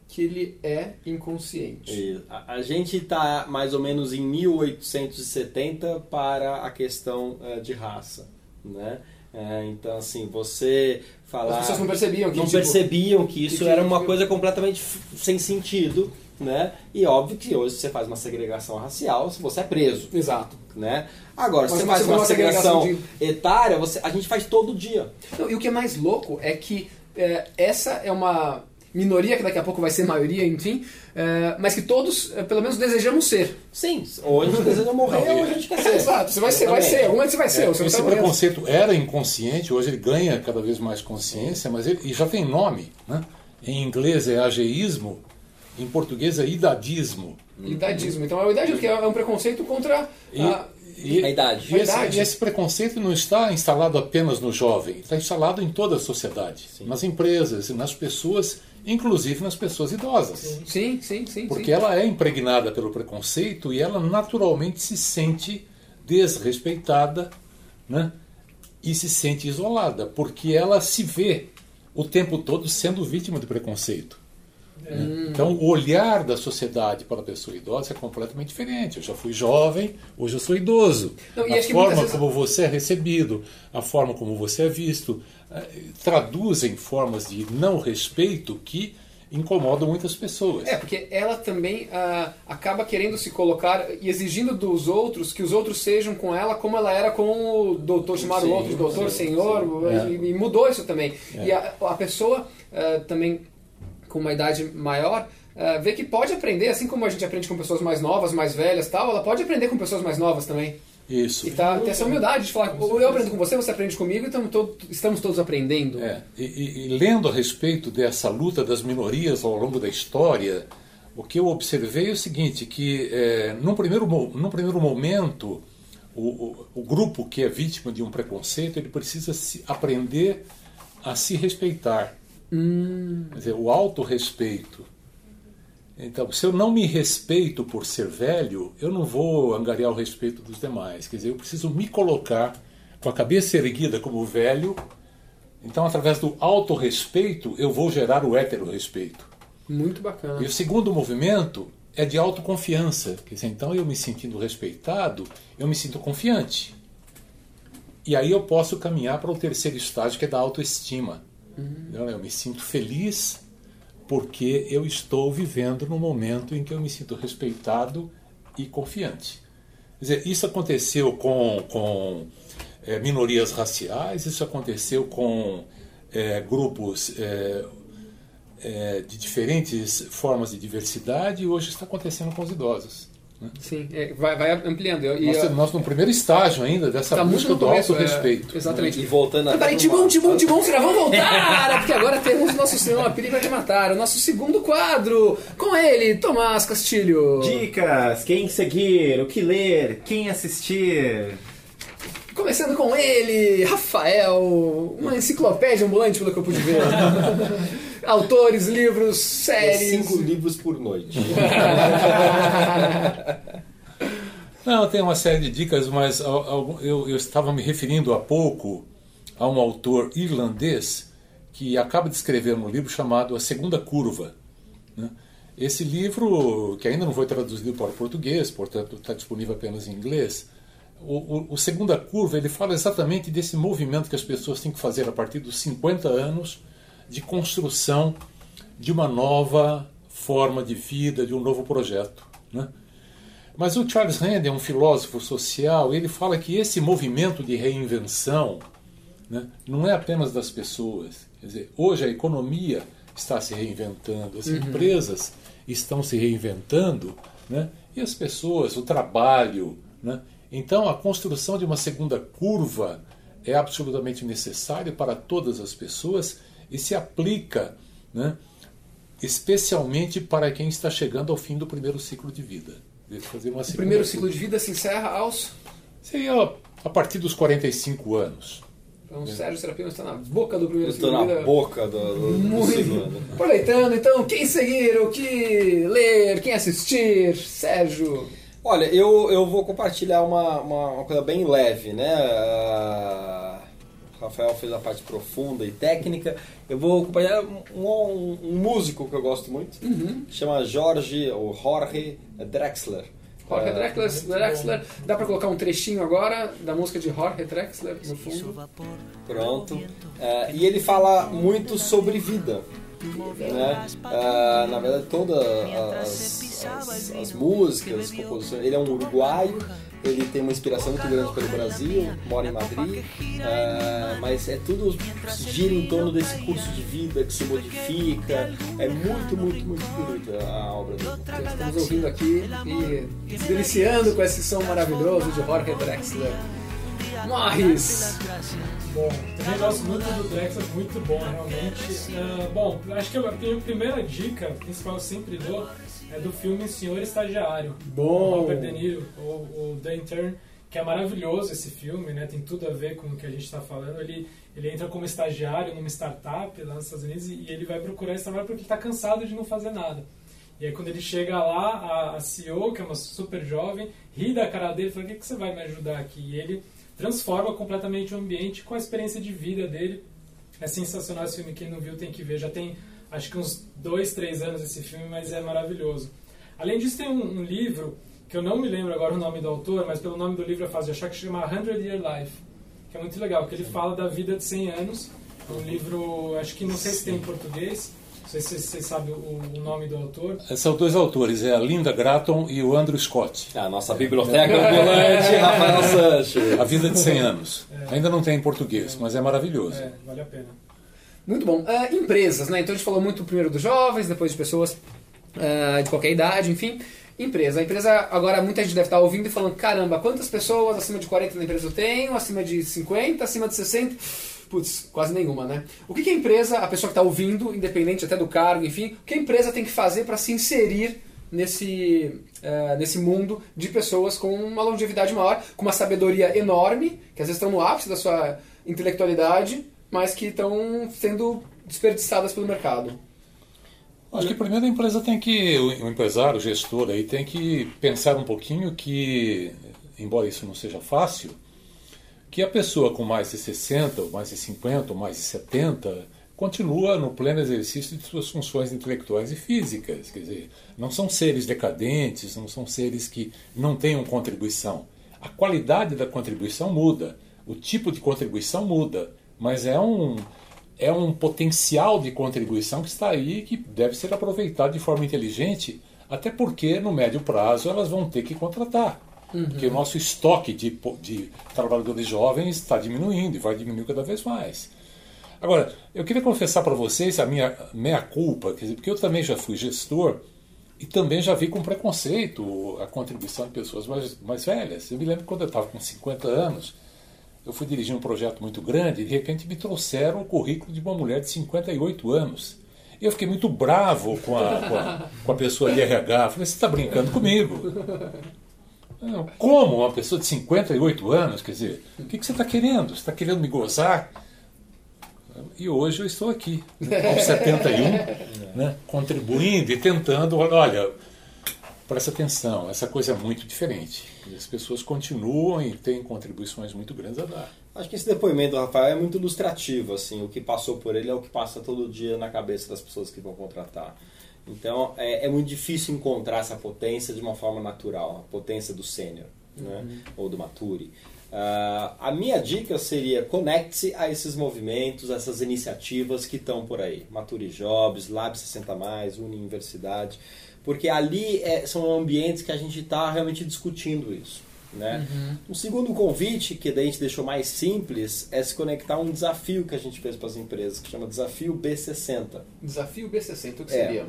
que ele é inconsciente. E A, a gente está mais ou menos em 1870 para a questão eh, de raça, né? Eh, então, assim, você falar... As pessoas não percebiam que não tipo, percebiam que isso que- era uma coisa completamente sem sentido, né? E óbvio que hoje você faz uma segregação racial, você é preso, Exato. né? Agora, se você faz uma segregação segregação etária, você, a gente faz todo dia. Não, e o que é mais louco é que é, essa é uma minoria que daqui a pouco vai ser maioria, enfim, é, mas que todos, é, pelo menos, desejamos ser. Sim, ou a gente deseja morrer Não, ou a gente quer ser. Exato, você vai ser, vai ser, algum momento você vai ser. você não Esse tá morrendo. preconceito era inconsciente, hoje ele ganha cada vez mais consciência, mas ele e já tem nome. Né? Em inglês é ageísmo, em português é idadismo. Idadismo. Então é o idadismo, que é um preconceito contra E, a... e- A idade. E esse, idade. e esse preconceito não está instalado apenas no jovem, está instalado em toda a sociedade, nas empresas, nas pessoas, inclusive nas pessoas idosas. Sim, sim, sim. Porque sim. ela é impregnada pelo preconceito e ela naturalmente se sente desrespeitada né? e se sente isolada, porque ela se vê o tempo todo sendo vítima de preconceito. Né? Então, o olhar da sociedade para a pessoa idosa é completamente diferente. Eu já fui jovem, hoje eu sou idoso. Não, a forma vezes- como você é recebido, a forma como você é visto, eh, traduzem formas de não respeito que incomodam muitas pessoas. É, porque ela também ah, acaba querendo se colocar e exigindo dos outros que os outros sejam com ela como ela era com o doutor, chamaram o Sim, outro doutor, sim, senhor, sim. E, e mudou isso também. E a, a pessoa ah, também com uma idade maior ah, vê que pode aprender, assim como a gente aprende com pessoas mais novas, mais velhas tal, ela pode aprender com pessoas mais novas também. Isso. E tá, ter essa humildade de falar, eu aprendo com você, você aprende comigo, então estamos todos aprendendo. É, e, e- e lendo a respeito dessa luta das minorias ao longo da história, o que eu observei é o seguinte, que é, num, primeiro, num primeiro momento, o, o, o grupo que é vítima de um preconceito, ele precisa se, aprender a se respeitar. Quer dizer, o autorrespeito. Então, se eu não me respeito por ser velho, eu não vou angariar o respeito dos demais. Quer dizer, eu preciso me colocar com a cabeça erguida como velho, Então, através do autorrespeito, eu vou gerar o heterorrespeito. Muito bacana. E o segundo movimento é de autoconfiança. Quer dizer, então eu me sentindo respeitado, eu me sinto confiante. E aí eu posso caminhar para o terceiro estágio, que é da autoestima. Então, Eu me sinto feliz porque eu estou vivendo no momento em que eu me sinto respeitado e confiante. Quer dizer, isso aconteceu com, com eh, minorias raciais, isso aconteceu com eh, grupos eh, de diferentes formas de diversidade e hoje está acontecendo com os idosos. Sim, é, vai, vai ampliando. E, Nós, e, nós no primeiro estágio ainda dessa tá muito busca do começo, autorrespeito. é, exatamente. E voltando até peraí, Timão, Timão, Timão, já vamos voltar! Porque agora temos o nosso cinema vai te matar, o nosso segundo quadro. Com ele, Tomás Castilho. Dicas, quem seguir, o que ler, quem assistir. Começando com ele, Rafael, uma enciclopédia ambulante, pelo que eu pude ver. Autores, livros, É séries. cinco livros por noite. Não, tem uma série de dicas, mas eu, eu estava me referindo há pouco a um autor irlandês que acaba de escrever um livro chamado A Segunda Curva. né? Esse livro, que ainda não foi traduzido para o português, portanto está disponível apenas em inglês, o, o, o Segunda Curva ele fala exatamente desse movimento que as pessoas têm que fazer a partir dos 50 anos de construção de uma nova forma de vida, de um novo projeto. Né? Mas o Charles Rand, um filósofo social, ele fala que esse movimento de reinvenção né, não é apenas das pessoas. Quer dizer, hoje a economia está se reinventando, as empresas estão se reinventando, né, e as pessoas, o trabalho. Né? Então, a construção de uma segunda curva é absolutamente necessária para todas as pessoas e se aplica né, especialmente para quem está chegando ao fim do primeiro ciclo de vida. Deve fazer uma O primeiro ciclo de vida se encerra aos. Seria a partir dos 45 anos. Então, o Sérgio Serapino está na boca do primeiro de na vida. boca do, do, do Muito. segundo. Aproveitando, então, quem seguir, o que ler, quem assistir, Sérgio. Olha, eu, eu vou compartilhar uma, uma, uma coisa bem leve, né? Ah, Rafael fez a parte profunda e técnica. Eu vou compartilhar um, um- um músico que eu gosto muito, que chama Jorge, ou Jorge Drexler. Jorge Ah, Drexler, Drexler. Dá pra colocar um trechinho agora da música de Jorge Drexler no fundo? Pronto. É, e ele fala muito sobre vida. Né? Ah, na verdade, todas as, as, as músicas, as composições. Ele é um uruguaio, ele tem uma inspiração muito grande pelo Brasil, mora em Madrid, ah, mas é tudo gira em torno desse curso de vida que se modifica. É muito, muito, muito bonita a obra dele. Estamos ouvindo aqui e se deliciando com esse som maravilhoso de Jorge Drexler. Morris! Bom, também gosto muito do Drexler, muito bom realmente. Ah, bom, acho que a minha primeira dica, principal eu sempre dou, é do filme Senhor Estagiário. Bom. Robert De Niro, o, o The Intern, que é maravilhoso esse filme, né? Tem tudo a ver com o que a gente está falando. Ele, ele entra como estagiário numa startup lá nos Estados Unidos e, e ele vai procurar esse trabalho porque ele está cansado de não fazer nada. E aí quando ele chega lá, a, a CEO, que é uma super jovem, ri da cara dele e fala, o que, que você vai me ajudar aqui? E ele transforma completamente o ambiente com a experiência de vida dele. É sensacional esse filme, quem não viu tem que ver. Já tem acho que uns dois, três anos esse filme, mas é maravilhoso. Além disso, tem um, um livro, que eu não me lembro agora o nome do autor, mas pelo nome do livro é fácil de achar, que chama 100 Year Life, que é muito legal, que ele fala da vida de 100 anos. É um livro, acho que não sei se tem em português, não sei se você sabe o, o nome do autor. São dois autores, é a Linda Gratton e o Andrew Scott. A nossa biblioteca ambulante, Rafael Sanches. A Vida de 100 Anos. Ainda não tem em português, mas é maravilhoso. É, vale a pena. Muito bom. Ah, empresas, né? Então a gente falou muito primeiro dos jovens, depois de pessoas ah, de qualquer idade, enfim. Empresa. A empresa, agora muita gente deve estar ouvindo e falando: caramba, quantas pessoas acima de 40 na empresa eu tenho? Acima de 50? Acima de 60? Putz, quase nenhuma, né? O que, que a empresa, a pessoa que está ouvindo, independente até do cargo, enfim, o que a empresa tem que fazer para se inserir nesse, eh, nesse mundo de pessoas com uma longevidade maior, com uma sabedoria enorme, que às vezes estão no ápice da sua intelectualidade, mas que estão sendo desperdiçadas pelo mercado. Acho que primeiro a empresa tem que, o empresário, o gestor aí, tem que pensar um pouquinho que, embora isso não seja fácil, que a pessoa com mais de 60, ou mais de 50, ou mais de 70, continua no pleno exercício de suas funções intelectuais e físicas. Quer dizer, não são seres decadentes, não são seres que não tenham contribuição. A qualidade da contribuição muda, o tipo de contribuição muda, mas é um, é um potencial de contribuição que está aí que deve ser aproveitado de forma inteligente, até porque no médio prazo elas vão ter que contratar. Uhum. Porque o nosso estoque de, de trabalhadores jovens está diminuindo e vai diminuir cada vez mais. Agora, eu queria confessar para vocês a minha meia culpa, quer dizer, porque eu também já fui gestor e também já vi com preconceito a contribuição de pessoas mais, mais velhas. Eu me lembro quando eu estava com 50 anos, eu fui dirigir um projeto muito grande e de repente me trouxeram o currículo de uma mulher de 58 anos. E eu fiquei muito bravo com a, com a, com a pessoa de RH. Falei, você está brincando comigo? Como uma pessoa de 58 anos? Quer dizer, o que, que você está querendo? Você está querendo me gozar? E hoje eu estou aqui, aos 71, né, contribuindo e tentando. Olha, presta atenção, essa coisa é muito diferente. As pessoas continuam e têm contribuições muito grandes a dar. Acho que esse depoimento do Rafael é muito ilustrativo. Assim, o que passou por ele é o que passa todo dia na cabeça das pessoas que vão contratar. Então é, é muito difícil encontrar essa potência de uma forma natural, a potência do sênior né, uhum. ou do maturi. Uh, a minha dica seria conecte-se a esses movimentos, essas iniciativas que estão por aí. Maturi Jobs, Lab 60, Universidade, porque ali é, são ambientes que a gente está realmente discutindo isso. Né? Uhum. Um segundo convite, que daí a gente deixou mais simples, é se conectar a um desafio que a gente fez para as empresas, que chama Desafio B60. Desafio B60, o que é. seria?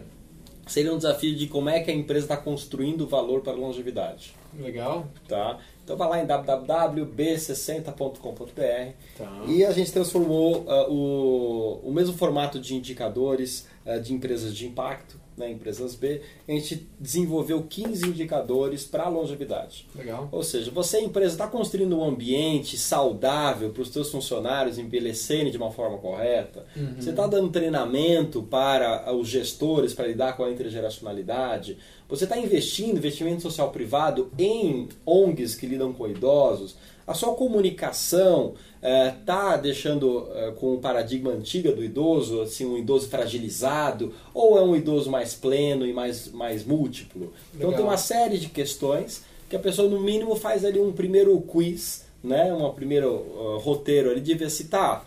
Seria um desafio de como é que a empresa está construindo valor para a longevidade. Legal. Tá? Então vai lá em www.b60.com.br tá. e a gente transformou uh, o, o mesmo formato de indicadores uh, de empresas de impacto né, empresas B, a gente desenvolveu 15 indicadores para a longevidade. Legal. Ou seja, você, empresa, está construindo um ambiente saudável para os seus funcionários envelhecerem de uma forma correta? Uhum. Você está dando treinamento para os gestores para lidar com a intergeracionalidade? Você está investindo, investimento social privado, em ONGs que lidam com idosos? A sua comunicação está é, deixando é, com o paradigma antigo do idoso, assim, um idoso fragilizado, ou é um idoso mais pleno e mais, mais múltiplo? Legal. Então tem uma série de questões que a pessoa no mínimo faz ali um primeiro quiz, né, um primeiro uh, roteiro ali de ver se tá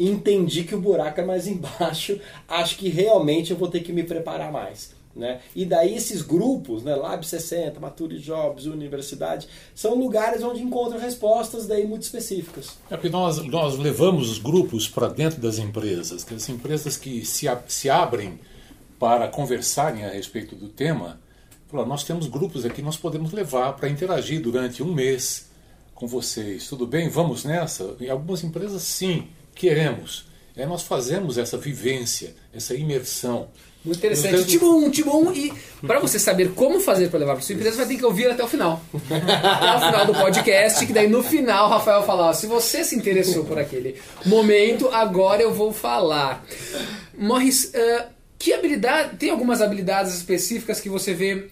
entendi que o buraco é mais embaixo, acho que realmente eu vou ter que me preparar mais. Né? E daí esses grupos, né, Lab 60, Mature Jobs, Universidade, são lugares onde encontram respostas daí muito específicas. É porque nós, nós levamos os grupos para dentro das empresas, que as empresas que se, se abrem para conversarem a respeito do tema, nós temos grupos aqui, nós podemos levar para interagir durante um mês com vocês. Tudo bem? Vamos nessa? Em algumas empresas, sim, queremos. É, nós fazemos essa vivência, essa imersão. Muito interessante. Tibum, Tibum. E para você saber como fazer para levar para sua empresa, vai ter que ouvir até o final. até o final do podcast, que daí no final o Rafael falar, se você se interessou por aquele momento, agora eu vou falar. Morris, uh, que habilidade, tem algumas habilidades específicas que você vê uh,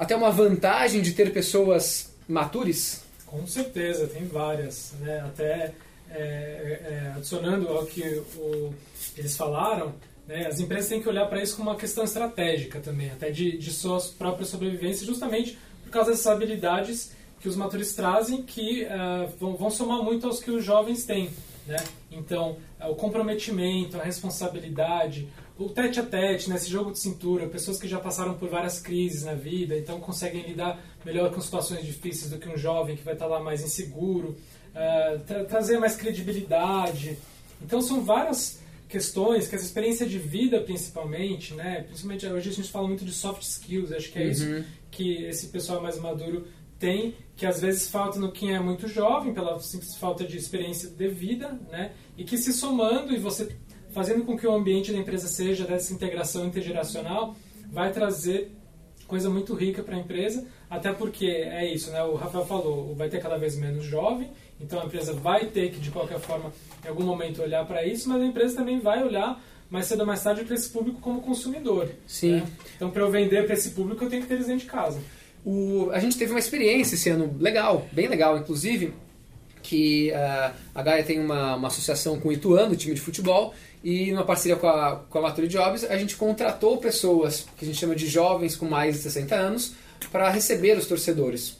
até uma vantagem de ter pessoas matures? Com certeza, tem várias. Né? Até é, é, adicionando ao que o, eles falaram, né? As empresas têm que olhar para isso como uma questão estratégica também, até de, de sua própria sobrevivência, justamente por causa dessas habilidades que os matores trazem que uh, vão, vão, somar muito aos que os jovens têm. Né? Então, uh, o comprometimento, a responsabilidade, o tete a tete, nesse jogo de cintura, pessoas que já passaram por várias crises na vida, então conseguem lidar melhor com situações difíceis do que um jovem que vai estar lá mais inseguro, uh, tra trazer mais credibilidade. Então, são várias questões que essa experiência de vida principalmente, né, principalmente hoje a gente fala muito de soft skills, acho que é uhum. isso que esse pessoal mais maduro tem, que às vezes falta no quem é muito jovem, pela simples falta de experiência de vida, né, e que se somando e você fazendo com que o ambiente da empresa seja dessa integração intergeracional, vai trazer coisa muito rica para a empresa, até porque é isso, né? O Rafael falou, vai ter cada vez menos jovem, então a empresa vai ter que de qualquer forma em algum momento olhar para isso, mas a empresa também vai olhar mais cedo ou mais tarde para esse público como consumidor. Sim. Né? Então para eu vender para esse público eu tenho que ter eles dentro de casa. O, a gente teve uma experiência esse ano legal, bem legal, inclusive, que uh, a Gaia tem uma, uma associação com o Ituano, time de futebol, e numa parceria com a, com a Mature Jobs, a gente contratou pessoas que a gente chama de jovens com mais de 60 anos para receber os torcedores.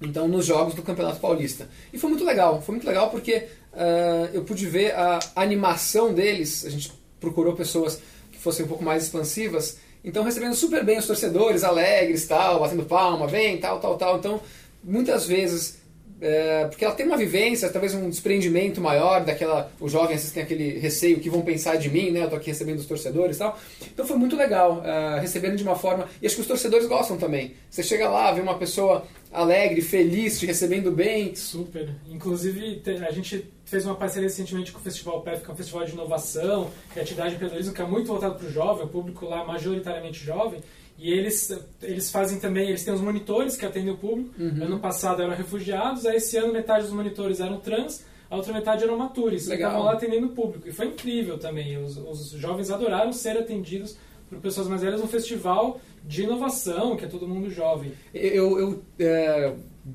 Então, nos jogos do Campeonato Paulista. E foi muito legal, foi muito legal porque uh, eu pude ver a animação deles. A gente procurou pessoas que fossem um pouco mais expansivas. Então, recebendo super bem os torcedores, alegres, tal, batendo palma, vem, tal, tal, tal. Então, muitas vezes é, porque ela tem uma vivência, talvez um desprendimento maior daquela. Os jovens têm aquele receio que vão pensar de mim, né? Eu tô aqui recebendo os torcedores e tal. Então foi muito legal, uh, recebendo de uma forma. E acho que os torcedores gostam também. Você chega lá, vê uma pessoa alegre, feliz, te recebendo bem. Super. Inclusive, a gente fez uma parceria recentemente com o Festival PEF, que é um festival de inovação, criatividade e empreendedorismo, que é muito voltado para o jovem, o público lá majoritariamente jovem. E eles, eles fazem também, eles têm os monitores que atendem o público. Uhum. Ano passado eram refugiados, aí esse ano metade dos monitores eram trans, a outra metade eram matures. Legal. Estavam lá atendendo o público. E foi incrível também. Os, os jovens adoraram ser atendidos por pessoas mais velhas no festival de inovação, que é todo mundo jovem. Eu, eu é,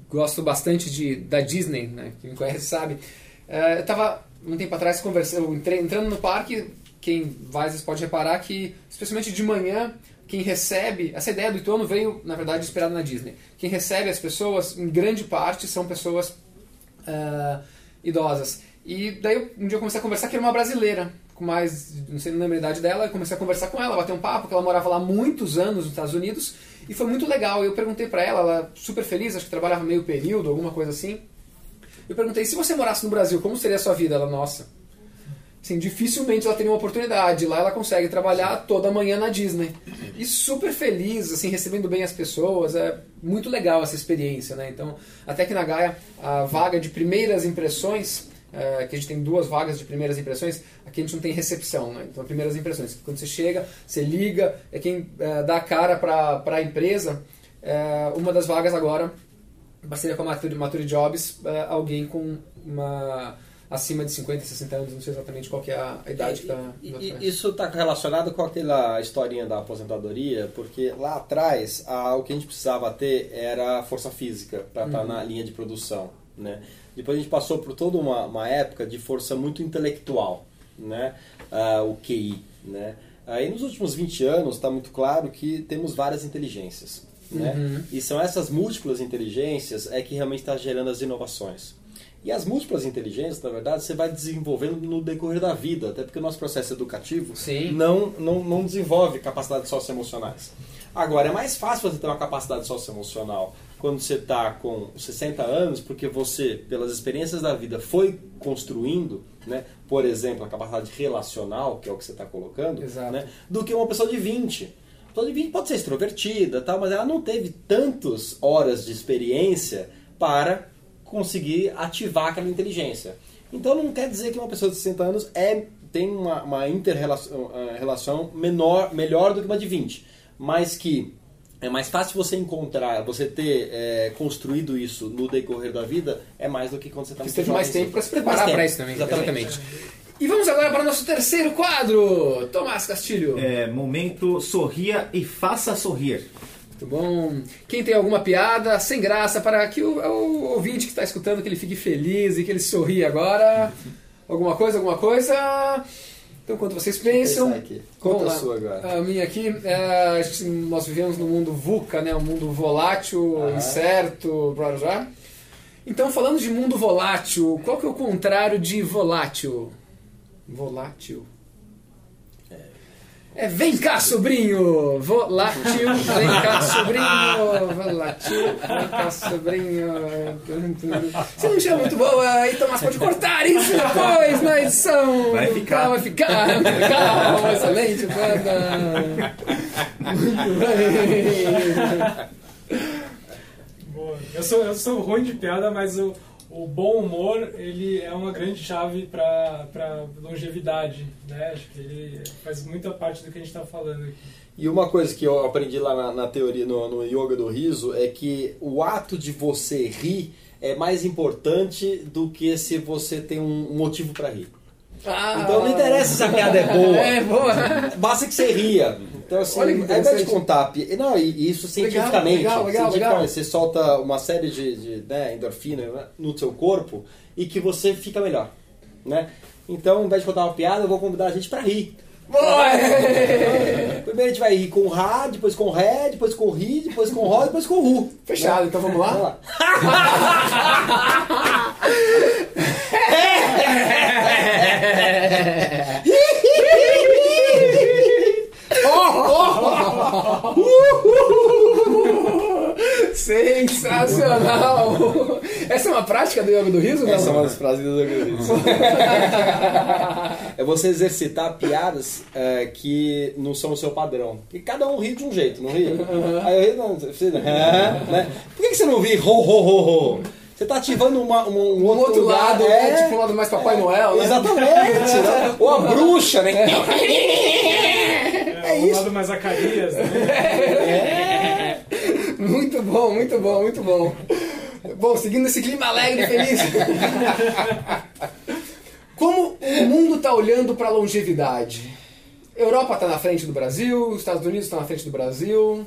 gosto bastante de, da Disney, né? Quem me conhece sabe. É, eu estava um tempo atrás conversando, entrando no parque, quem vai às vezes pode reparar que, especialmente de manhã, quem recebe, essa ideia do Ituano veio, na verdade, esperada na Disney. Quem recebe as pessoas, em grande parte, são pessoas uh, idosas. E daí um dia eu comecei a conversar que era uma brasileira, com mais, não sei, não lembro a idade dela, eu comecei a conversar com ela, bater um papo, que ela morava lá muitos anos nos Estados Unidos, e foi muito legal. Eu perguntei para ela, ela super feliz, acho que trabalhava meio período, alguma coisa assim. Eu perguntei, se você morasse no Brasil, como seria a sua vida? Ela, nossa, Assim, dificilmente ela teria uma oportunidade. Lá ela consegue trabalhar toda manhã na Disney. E super feliz, assim, recebendo bem as pessoas. É muito legal essa experiência, né? Então, até que na Gaia, a vaga de primeiras impressões, é, que a gente tem duas vagas de primeiras impressões, aqui a gente não tem recepção, né? Então, primeiras impressões. Quando você chega, você liga, é quem é, dá a cara para a empresa. É, uma das vagas agora, parceria com a Mature, Mature Jobs, é, alguém com uma acima de 50, 60 anos, não sei exatamente qual é a idade que está. Isso está relacionado com aquela historinha da aposentadoria, porque lá atrás a, o que a gente precisava ter era força física para estar tá uhum. na linha de produção. Né? Depois a gente passou por toda uma, uma época de força muito intelectual, né? Uh, o QI. Né? Aí nos últimos 20 anos está muito claro que temos várias inteligências. Né? Uhum. E são essas múltiplas inteligências é que realmente está gerando as inovações. E as múltiplas inteligências, na verdade, você vai desenvolvendo no decorrer da vida, até porque o nosso processo educativo Não, não, não desenvolve capacidades socioemocionais. Agora, é mais fácil você ter uma capacidade socioemocional quando você está com 60 anos, porque você, pelas experiências da vida, foi construindo, né, por exemplo, a capacidade relacional, que é o que você está colocando, né, do que uma pessoa de 20. A pessoa de 20 pode ser extrovertida, tal, mas ela não teve tantas horas de experiência para conseguir ativar aquela inteligência. Então não quer dizer que uma pessoa de 60 anos é, tem uma, uma inter-relação eh, menor, melhor do que uma de 20, mas que é mais fácil você encontrar, você ter é, construído isso no decorrer da vida, é mais do que quando você está muito Você teve mais tempo para se preparar para isso também. Exatamente. Exatamente. E vamos agora para o nosso terceiro quadro. Tomás Castilho. É, momento sorria e faça sorrir. Muito bom. Quem tem alguma piada sem graça para que o, o ouvinte que está escutando que ele fique feliz e que ele sorri agora. Alguma coisa, alguma coisa. Então, enquanto vocês pensam. Conta a sua agora. A minha aqui. É, nós vivemos no mundo VUCA, né? um mundo volátil, ah. incerto, blá, blá. Então, falando de mundo volátil, qual que é o contrário de volátil? Volátil. É, vem cá, sobrinho! Volátil, vem cá, sobrinho! Volátil, vem cá, sobrinho! Você não tinha muito boa, aí Tomás pode cortar isso depois na edição! Vai ficar! Vai ficar, vai ficar! Excelente, banda! Muito bem! Boa. Eu sou, eu sou ruim de piada, mas o o bom humor ele é uma grande chave para longevidade, né? Acho que ele faz muita parte do que a gente está falando aqui. E uma coisa que eu aprendi lá na, na teoria, no, no yoga do riso, é que o ato de você rir é mais importante do que se você tem um motivo para rir. Ah. Então não interessa se a piada é boa. É, boa. Basta que você ria. Então, assim, Olha ao invés de contar. pi- Não, e isso cientificamente. legal, legal, cientificamente, legal. Você solta uma série de, de né, endorfina né, no seu corpo e que você fica melhor. Né? Então, ao invés de contar uma piada, eu vou convidar a gente pra rir. Primeiro a gente vai rir com Rá, depois com Ré, depois com Ri, depois com Ró, depois com Ru. Fechado, então vamos lá? Vamos lá. Sensacional! Essa é uma prática do yoga do riso? não? Essa é uma das frases do Organizam. É você exercitar piadas é, que não são o seu padrão. E cada um ri de um jeito, não ri? Aí eu ri, não, você, né? Por que você não ri ho, ho, ho, ho? Você tá ativando uma, uma- um, Um outro, outro lugar, lado, é, é tipo um lado mais Papai Noel, né? Exatamente. né? Ou a bruxa, né? É, o lado mais Zacarias, né? Muito bom, muito bom, muito bom. Bom, seguindo esse clima alegre e feliz. Como o mundo está olhando para a longevidade? Europa está na frente do Brasil, os Estados Unidos estão na frente do Brasil.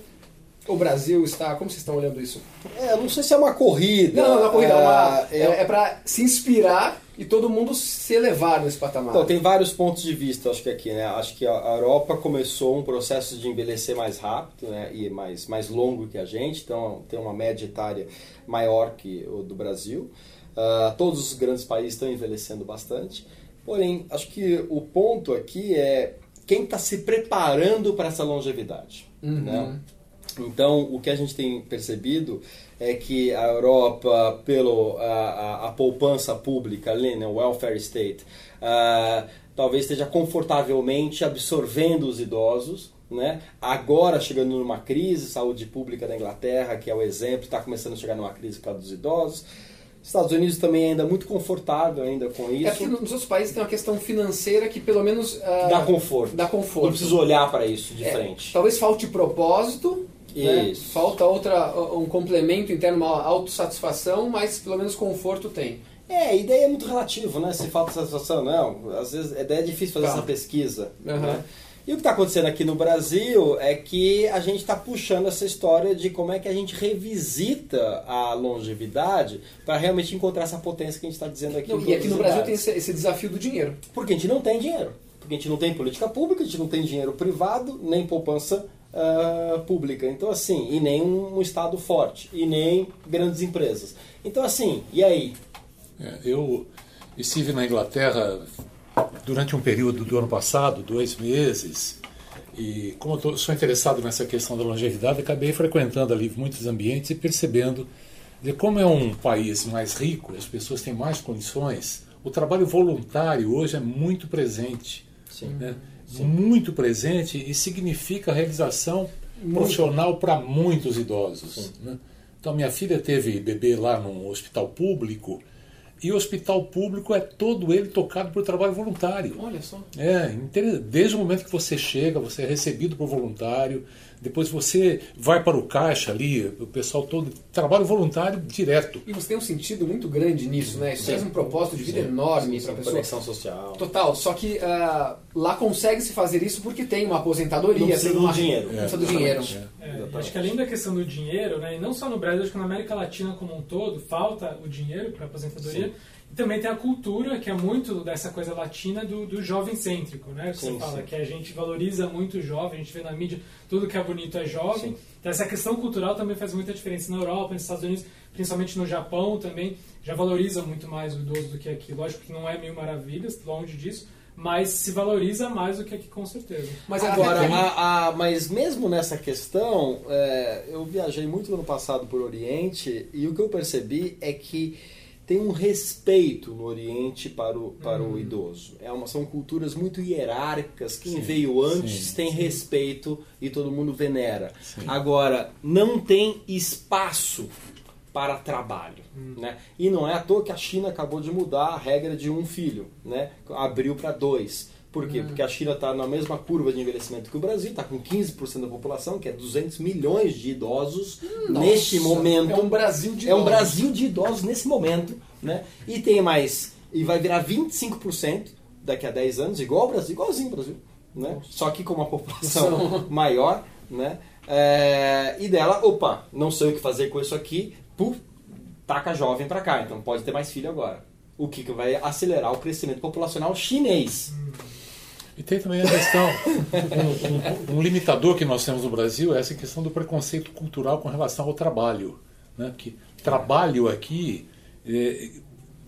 O Brasil está. Como vocês estão olhando isso? É, eu não sei se é uma corrida. Não, não, não é corrida, é, uma- é- é, é para se inspirar e todo mundo se elevar nesse patamar. Então, tem vários pontos de vista, acho que aqui, né? Acho que a Europa começou um processo de envelhecer mais rápido, né? E mais, mais longo que a gente, então tem uma média etária maior que o do Brasil. Ah, todos os grandes países estão envelhecendo bastante. Porém, acho que o ponto aqui é quem está se preparando para essa longevidade, né? Então, o que a gente tem percebido é que a Europa, pelo a, a, a poupança pública ali, né, o welfare state, ah, talvez esteja confortavelmente absorvendo os idosos. Né? Agora chegando numa crise, saúde pública da Inglaterra, que é o exemplo, está começando a chegar numa crise por causa dos idosos. Estados Unidos também ainda muito confortável ainda com É porque isso. nos outros países tem uma questão financeira que pelo menos. ah, Dá conforto. Dá conforto. Não precisa olhar para isso de É, frente. Talvez falte propósito. Né? Falta outra, um complemento interno, uma autossatisfação, mas pelo menos conforto tem. É, a ideia é muito relativo, né? Se falta satisfação, não. Às vezes é difícil fazer Tá. essa pesquisa. Aham. né? E o que está acontecendo aqui no Brasil é que a gente está puxando essa história de como é que a gente revisita a longevidade para realmente encontrar essa potência que a gente está dizendo aqui. Não, e aqui no Brasil tem esse, esse desafio do dinheiro. Porque a gente não tem dinheiro. Porque a gente não tem política pública, a gente não tem dinheiro privado, nem poupança ah, pública. Então, assim, e nem um, Estado forte, e nem grandes empresas. Então, assim, e aí? É, Eu estive na Inglaterra durante um período do ano passado, dois meses, e como eu sou interessado nessa questão da longevidade, acabei frequentando ali muitos ambientes e percebendo de como é um país mais rico, as pessoas têm mais condições, o trabalho voluntário hoje é muito presente. né? Muito presente e significa realização profissional para muitos idosos. né? Então, minha filha teve bebê lá num hospital público e o hospital público é todo ele tocado por trabalho voluntário. Olha só. É, desde o momento que você chega, você é recebido por voluntário, depois você vai para o caixa ali, o pessoal todo, trabalho voluntário direto. E você tem um sentido muito grande nisso, né? Isso traz um propósito de vida enorme para a pessoa. Conexão social. Total, só que ah, lá consegue-se fazer isso porque tem uma aposentadoria, tem do uma... dinheiro. Não precisa do dinheiro. É, e acho que além da questão do dinheiro, né, e não só no Brasil, acho que na América Latina como um todo, falta o dinheiro para aposentadoria. E também tem a cultura, que é muito dessa coisa latina do, do jovem cêntrico, né? Que Sim, você fala sim. que a gente valoriza muito o jovem, a gente vê na mídia tudo que é bonito é jovem. Então essa questão cultural também faz muita diferença na Europa, nos Estados Unidos, principalmente no Japão também, já valoriza muito mais o idoso do que aqui. Lógico que não é mil maravilhas, longe disso, mas se valoriza mais do que aqui com certeza. Mas Agora, agora, a- a- mas mesmo nessa questão, é, eu viajei muito no ano passado por Oriente e o que eu percebi é que tem um respeito no Oriente para o, para o idoso. É uma, são culturas muito hierárquicas. Quem veio antes sim, tem respeito e todo mundo venera. Agora, não tem espaço para trabalho. Né? E não é à toa que a China acabou de mudar a regra de um filho, né? abriu para dois. Por quê? Porque a China está na mesma curva de envelhecimento que o Brasil, está com 15% da população, que é 200 milhões de idosos neste Nossa, momento. É um Brasil de É um idosos. Brasil de idosos nesse momento, né? E tem mais, e vai virar 25% daqui a 10 anos, igual ao Brasil, igualzinho ao Brasil, né? Só que com uma população maior, né? É, e dela, opa, não sei o que fazer com isso aqui, puf, taca jovem para cá, então pode ter mais filho agora. O que, que vai acelerar o crescimento populacional chinês. E tem também a questão, um, um, um, limitador que nós temos no Brasil é essa questão do preconceito cultural com relação ao trabalho. Né? Que trabalho aqui é,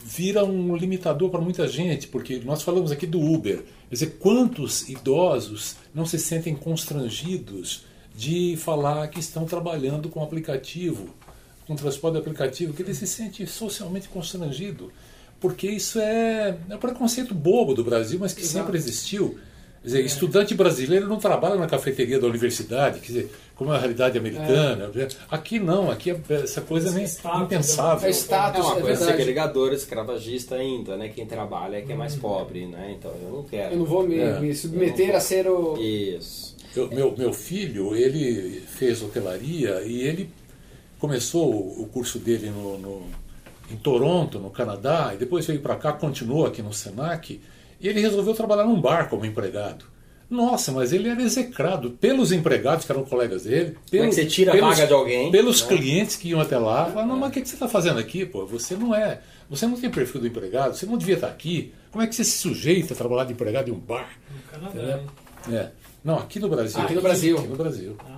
vira um limitador para muita gente, porque nós falamos aqui do Uber. Quer dizer, quantos idosos não se sentem constrangidos de falar que estão trabalhando com aplicativo, com transporte aplicativo, que ele se sente socialmente constrangido porque isso é, é um preconceito bobo do Brasil, mas que Exato. sempre existiu. Quer dizer, é. estudante brasileiro não trabalha na cafeteria da universidade, quer dizer, como é a realidade americana. É. Aqui não, aqui é essa coisa nem status, impensável. É status, é uma coisa é segregadora, escravagista ainda, né? Quem trabalha é quem é mais hum. pobre, né? Então eu não quero. Eu não vou me, é. me submeter a ser o. Isso. Eu, meu, meu filho, ele fez hotelaria e ele começou o curso dele no, no em Toronto, no Canadá, e depois veio para cá, continuou aqui no Senac, e ele resolveu trabalhar num bar como empregado. Nossa, mas ele era execrado pelos empregados, que eram colegas dele. Pelos, Como é que você tira pelos, a vaga de alguém? Pelos né? clientes que iam até lá. Falaram, não, mas o que você está fazendo aqui? Pô? Você não é. Você não tem perfil do empregado, você não devia estar aqui. Como é que você se sujeita a trabalhar de empregado em um bar? No Canadá. É. é. Não, aqui no Brasil. Ah, aqui no Brasil. Aqui no Brasil. Ah,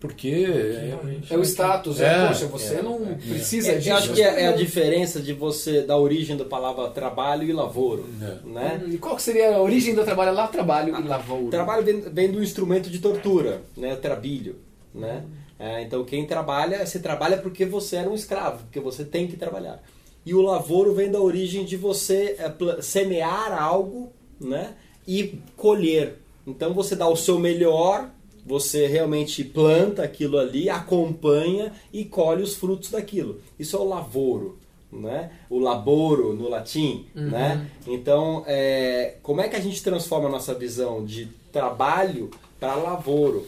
porque é, é, o status, é, é poxa, você é, não precisa disso. Eu acho que é, a diferença de você, da origem da palavra trabalho e lavoro. Né? Hum, e qual seria a origem do trabalho lá? Trabalho e lavoro. Trabalho vem, vem do instrumento de tortura, né? trabilho. Né? É, então quem trabalha, você trabalha porque você era um escravo, porque você tem que trabalhar. E o lavoro vem da origem de você semear algo né? e colher. Então você dá o seu melhor você realmente planta aquilo ali, acompanha e colhe os frutos daquilo. Isso é o lavoro, né? O laboro no latim, uhum. né? Então, é, como é que a gente transforma a nossa visão de trabalho para lavoro?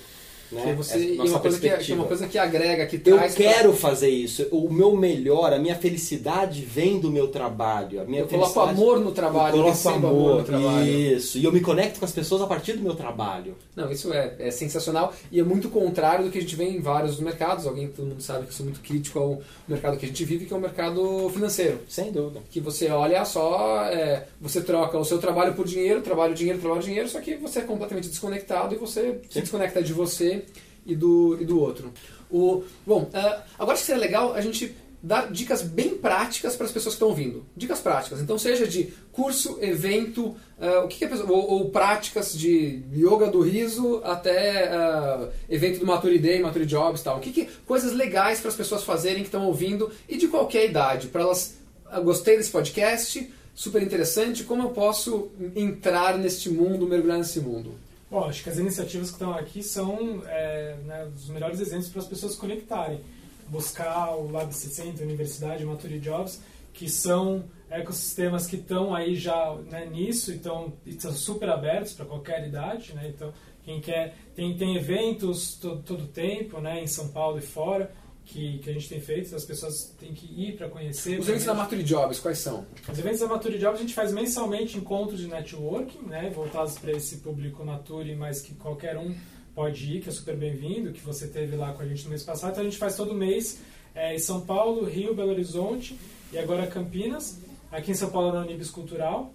Né? Você, e uma coisa que, é, que, é uma coisa que agrega, que traz. Eu quero pra... fazer isso. O meu melhor, a minha felicidade vem do meu trabalho. A minha eu coloco amor no trabalho, eu coloco amor, amor, no trabalho. Isso. E eu me conecto com as pessoas a partir do meu trabalho. Não, isso é, é sensacional e é muito contrário do que a gente vê em vários mercados. Alguém todo mundo sabe que eu sou muito crítico ao mercado que a gente vive, que é o mercado financeiro. Sem dúvida. Que você olha só, é, você troca o seu trabalho por dinheiro, trabalho, dinheiro, trabalho, dinheiro, só que você é completamente desconectado e você Sim. se desconecta de você e do, e do outro. O, bom, uh, agora que seria legal a gente dar dicas bem práticas para as pessoas que estão ouvindo. Dicas práticas. Então, seja de curso, evento, uh, o que, que pessoa, ou, ou, práticas de yoga do riso até uh, evento do Maturity Day, Maturity Jobs tal. O que, que coisas legais para as pessoas fazerem que estão ouvindo e de qualquer idade. Para elas, uh, gostei desse podcast, super interessante, como eu posso entrar neste mundo, mergulhar nesse mundo? Bom, acho que as iniciativas que estão aqui são é, né, os melhores exemplos para as pessoas conectarem. Buscar o Lab 60, Universidade, Maturity Jobs, que são ecossistemas que estão aí já né, nisso e estão, estão super abertos para qualquer idade. Né? Então, quem quer, tem, tem eventos todo, todo tempo, né, em São Paulo e fora que, que a gente tem feito, as pessoas têm que ir para conhecer. Os eventos da Maturity Jobs, quais são? Os eventos da Maturity Jobs a gente faz mensalmente encontros de networking, né, voltados para esse público Mature, mas que qualquer um pode ir, que é super bem-vindo, que você teve lá com a gente no mês passado. Então a gente faz todo mês é, em São Paulo, Rio, Belo Horizonte e agora Campinas. Aqui em São Paulo é na Unibis Cultural,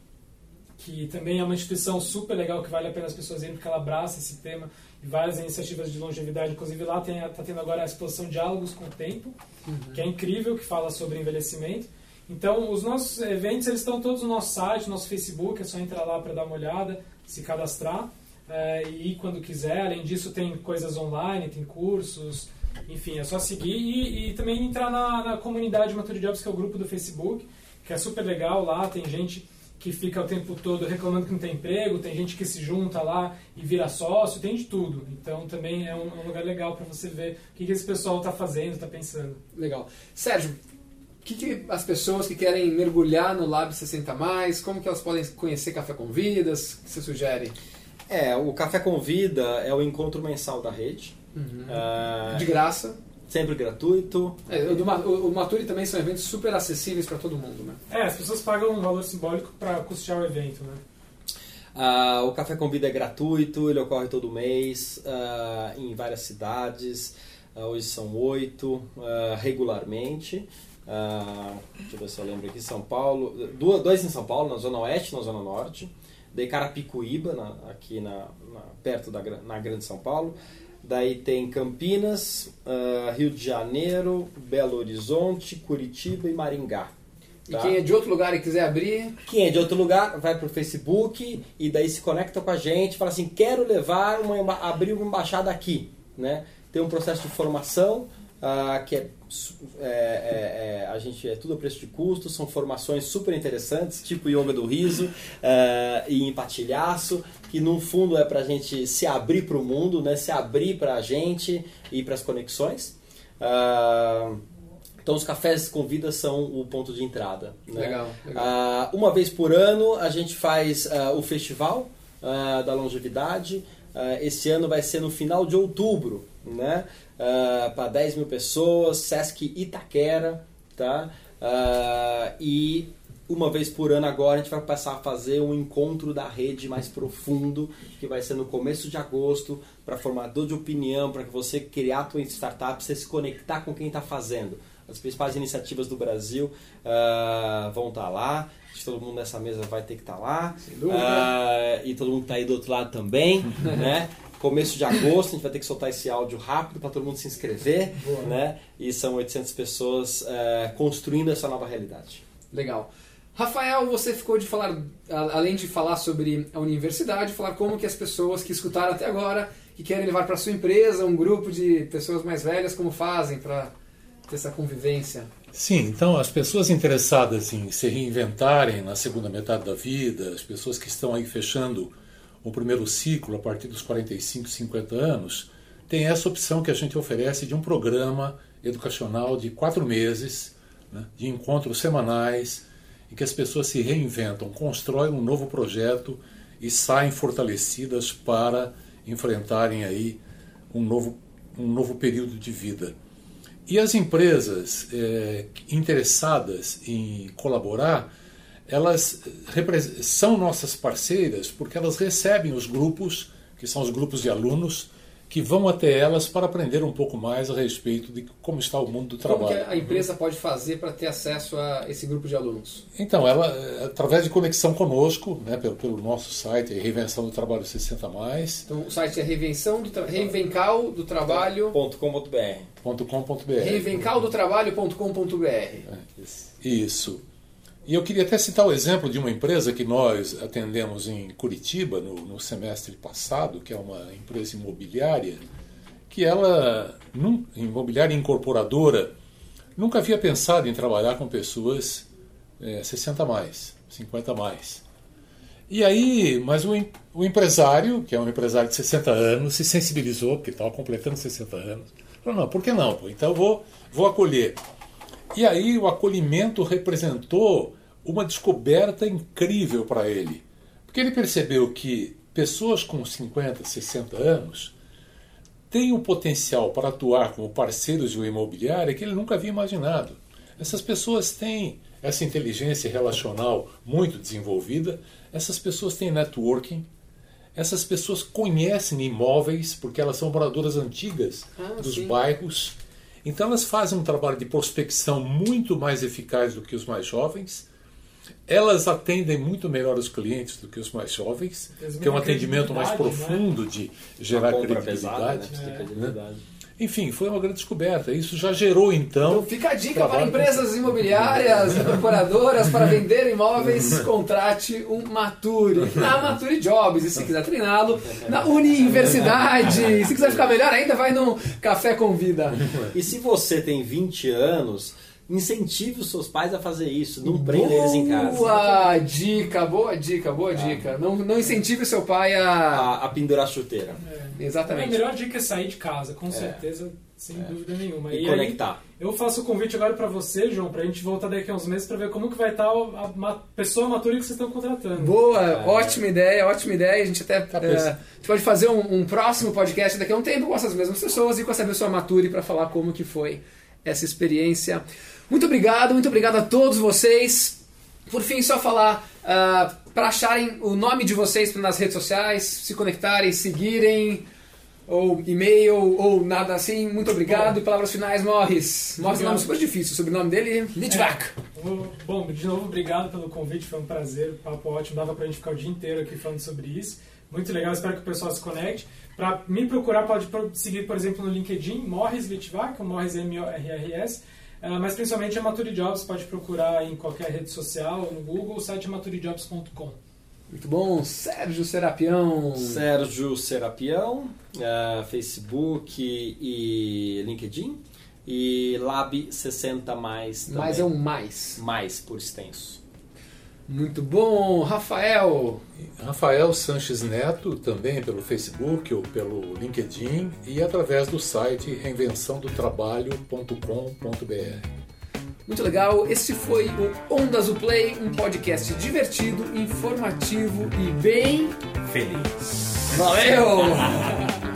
que também é uma instituição super legal que vale a pena as pessoas irem, porque ela abraça esse tema e várias iniciativas de longevidade. Inclusive lá está tendo agora a exposição Diálogos com o Tempo, uhum. que é incrível, que fala sobre envelhecimento. Então, os nossos eventos eles estão todos no nosso site, no nosso Facebook, é só entrar lá para dar uma olhada, se cadastrar é, e ir quando quiser. Além disso, tem coisas online, tem cursos, enfim, é só seguir e, e também entrar na, na comunidade Mature Jobs, que é o grupo do Facebook, que é super legal lá, tem gente que fica o tempo todo reclamando que não tem emprego, tem gente que se junta lá e vira sócio, tem de tudo. Então também é um, um lugar legal para você ver o que, que esse pessoal está fazendo, está pensando. Legal. Sérgio, o que, que, as pessoas que querem mergulhar no Lab 60 Mais, como que elas podem conhecer Café com Vidas? O que você sugere? É, o Café com Vida é o encontro mensal da rede. Uhum. Uh, de graça. Sempre gratuito. É, o, do, o, o Maturi também são eventos super acessíveis para todo mundo, né? É, as pessoas pagam um valor simbólico para custear o evento, né? Ah, o Café com Vida é gratuito, ele ocorre todo mês ah, em várias cidades. Ah, hoje são oito, regularmente. Deixa eu ver se eu lembro aqui, São Paulo, duas, dois em São Paulo, na Zona Oeste e na Zona Norte. Daí Carapicuíba, na- aqui na, na- perto da na Grande São Paulo. Daí tem Campinas, ah, Rio de Janeiro, Belo Horizonte, Curitiba e Maringá. E tá? quem é de outro lugar e quiser abrir, Quem é de outro lugar vai pro Facebook e daí se conecta com a gente, fala assim, quero levar uma abrir uma embaixada aqui, né? Tem um processo de formação ah, que é, é- é- é- a gente é tudo a preço de custo, são formações super interessantes, tipo yoga do riso ah, e empatilhaço, que no fundo é pra gente se abrir pro mundo, né? Se abrir pra gente e pras conexões. Ah, então os cafés com vida são o ponto de entrada. né? Legal, legal. Ah, uma vez por ano a gente faz ah, o festival da longevidade. Esse ano vai ser no final de outubro, né? Para 10 mil pessoas, Sesc Itaquera, tá? Ah, e uma vez por ano agora a gente vai passar a fazer um encontro da rede mais profundo, que vai ser no começo de agosto, para formador de opinião, para que você criar a tua startup, você se conectar com quem está fazendo. As principais iniciativas do Brasil ah, vão estar lá. Acho que todo mundo nessa mesa vai ter que estar lá. dúvida. Ah, e todo mundo que está aí do outro lado também, né? Começo de agosto, a gente vai ter que soltar esse áudio rápido para todo mundo se inscrever, né? E são 800 pessoas ah, construindo essa nova realidade. Legal. Rafael, você ficou de falar, além de falar sobre a universidade, falar como que as pessoas que escutaram até agora, que querem levar para sua empresa um grupo de pessoas mais velhas, como fazem para ter essa convivência. Sim, então as pessoas interessadas em se reinventarem na segunda metade da vida, as pessoas que estão aí fechando o primeiro ciclo a partir dos 45, 50 anos, tem essa opção que a gente oferece de um programa educacional de quatro meses, né, de encontros semanais, em que as pessoas se reinventam, constroem um novo projeto e saem fortalecidas para enfrentarem aí um novo, um novo período de vida. E as empresas eh, interessadas em colaborar, elas são nossas parceiras porque elas recebem os grupos, que são os grupos de alunos, que vão até elas para aprender um pouco mais a respeito de como está o mundo do Como que trabalho. a empresa pode fazer para ter acesso a esse grupo de alunos? Então, ela, eh, através de conexão conosco, né, pelo, pelo nosso site, Reinvenção do Trabalho 60 mais, Então, o site é Reinvenção do tra... Reinvencal do Trabalho, .com.br .com.br. reinvencaldotrabalho.com.br. Isso. E eu queria até citar o exemplo de uma empresa que nós atendemos em Curitiba no, no semestre passado, que é uma empresa imobiliária, que ela, num, imobiliária incorporadora, nunca havia pensado em trabalhar com pessoas eh, 60 a mais, 50 a mais. E aí, mas o, o empresário, que é um empresário de 60 anos, se sensibilizou, porque estava completando 60 anos. Falou, não, por que não? pô? Então vou, vou acolher. E aí o acolhimento representou uma descoberta incrível para ele. Porque ele percebeu que pessoas com 50, 60 anos têm o potencial para atuar como parceiros de uma imobiliária que ele nunca havia imaginado. Essas pessoas têm essa inteligência relacional muito desenvolvida, essas pessoas têm networking, essas pessoas conhecem imóveis porque elas são moradoras antigas Ah, dos sim. bairros. Então elas fazem um trabalho de prospecção muito mais eficaz do que os mais jovens. Elas atendem muito melhor os clientes do que os mais jovens, que é um atendimento mais credibilidade, profundo de gerar credibilidade. pesada, né? Ter credibilidade. Enfim, foi uma grande descoberta. Isso já gerou então. Então fica a dica para empresas imobiliárias, incorporadoras, para vender imóveis, contrate um Mature. Na Mature Jobs. E se quiser treiná-lo, na Universidade. E se quiser ficar melhor ainda, vai no Café com Vida. E se você tem 20 anos, incentive os seus pais a fazer isso. Não prenda eles em casa. Boa dica, boa dica, boa dica. Não, não incentive o seu pai a. A, a pendurar a chuteira. A Exatamente. melhor dica é sair de casa, com certeza, sem dúvida nenhuma. E, aí, conectar. eu faço o convite agora para você, João, pra gente voltar daqui a uns meses para ver como que vai estar a, ma- pessoa matura que vocês estão contratando. Boa, ótima ideia, ótima ideia. A gente até Tá, a gente pode fazer um, um próximo podcast daqui a um tempo com essas mesmas pessoas e com essa pessoa Mature para falar como que foi essa experiência. Muito obrigado, muito obrigado a todos vocês. Por fim, só falar para acharem o nome de vocês nas redes sociais, se conectarem, seguirem, ou e-mail, ou nada assim. Muito obrigado. E palavras finais, Morris. Morris é um nome super difícil. O sobrenome dele, Litvak. O- Bom, de novo, obrigado pelo convite, foi um prazer, papo ótimo, dava pra gente ficar o dia inteiro aqui falando sobre isso. Muito legal, espero que o pessoal se conecte. Pra me procurar, pode seguir, por exemplo, no LinkedIn, Morris Litvak, Morris M-O-R-R-S. Ah, mas principalmente a Mature Jobs, pode procurar em qualquer rede social, no Google, o site é maturijobs.com. Muito bom. Sérgio Serapião. Sérgio Serapião, eh, Facebook e LinkedIn. E Lab 60 mais também. Mais é um mais. Mais por extenso. Muito bom. Rafael. Rafael Sanches Neto, também pelo Facebook ou pelo LinkedIn e através do site reinvençãodotrabalho.com.br. Muito legal. Esse foi o Ondas do Play, um podcast divertido, informativo e bem. Feliz. Valeu!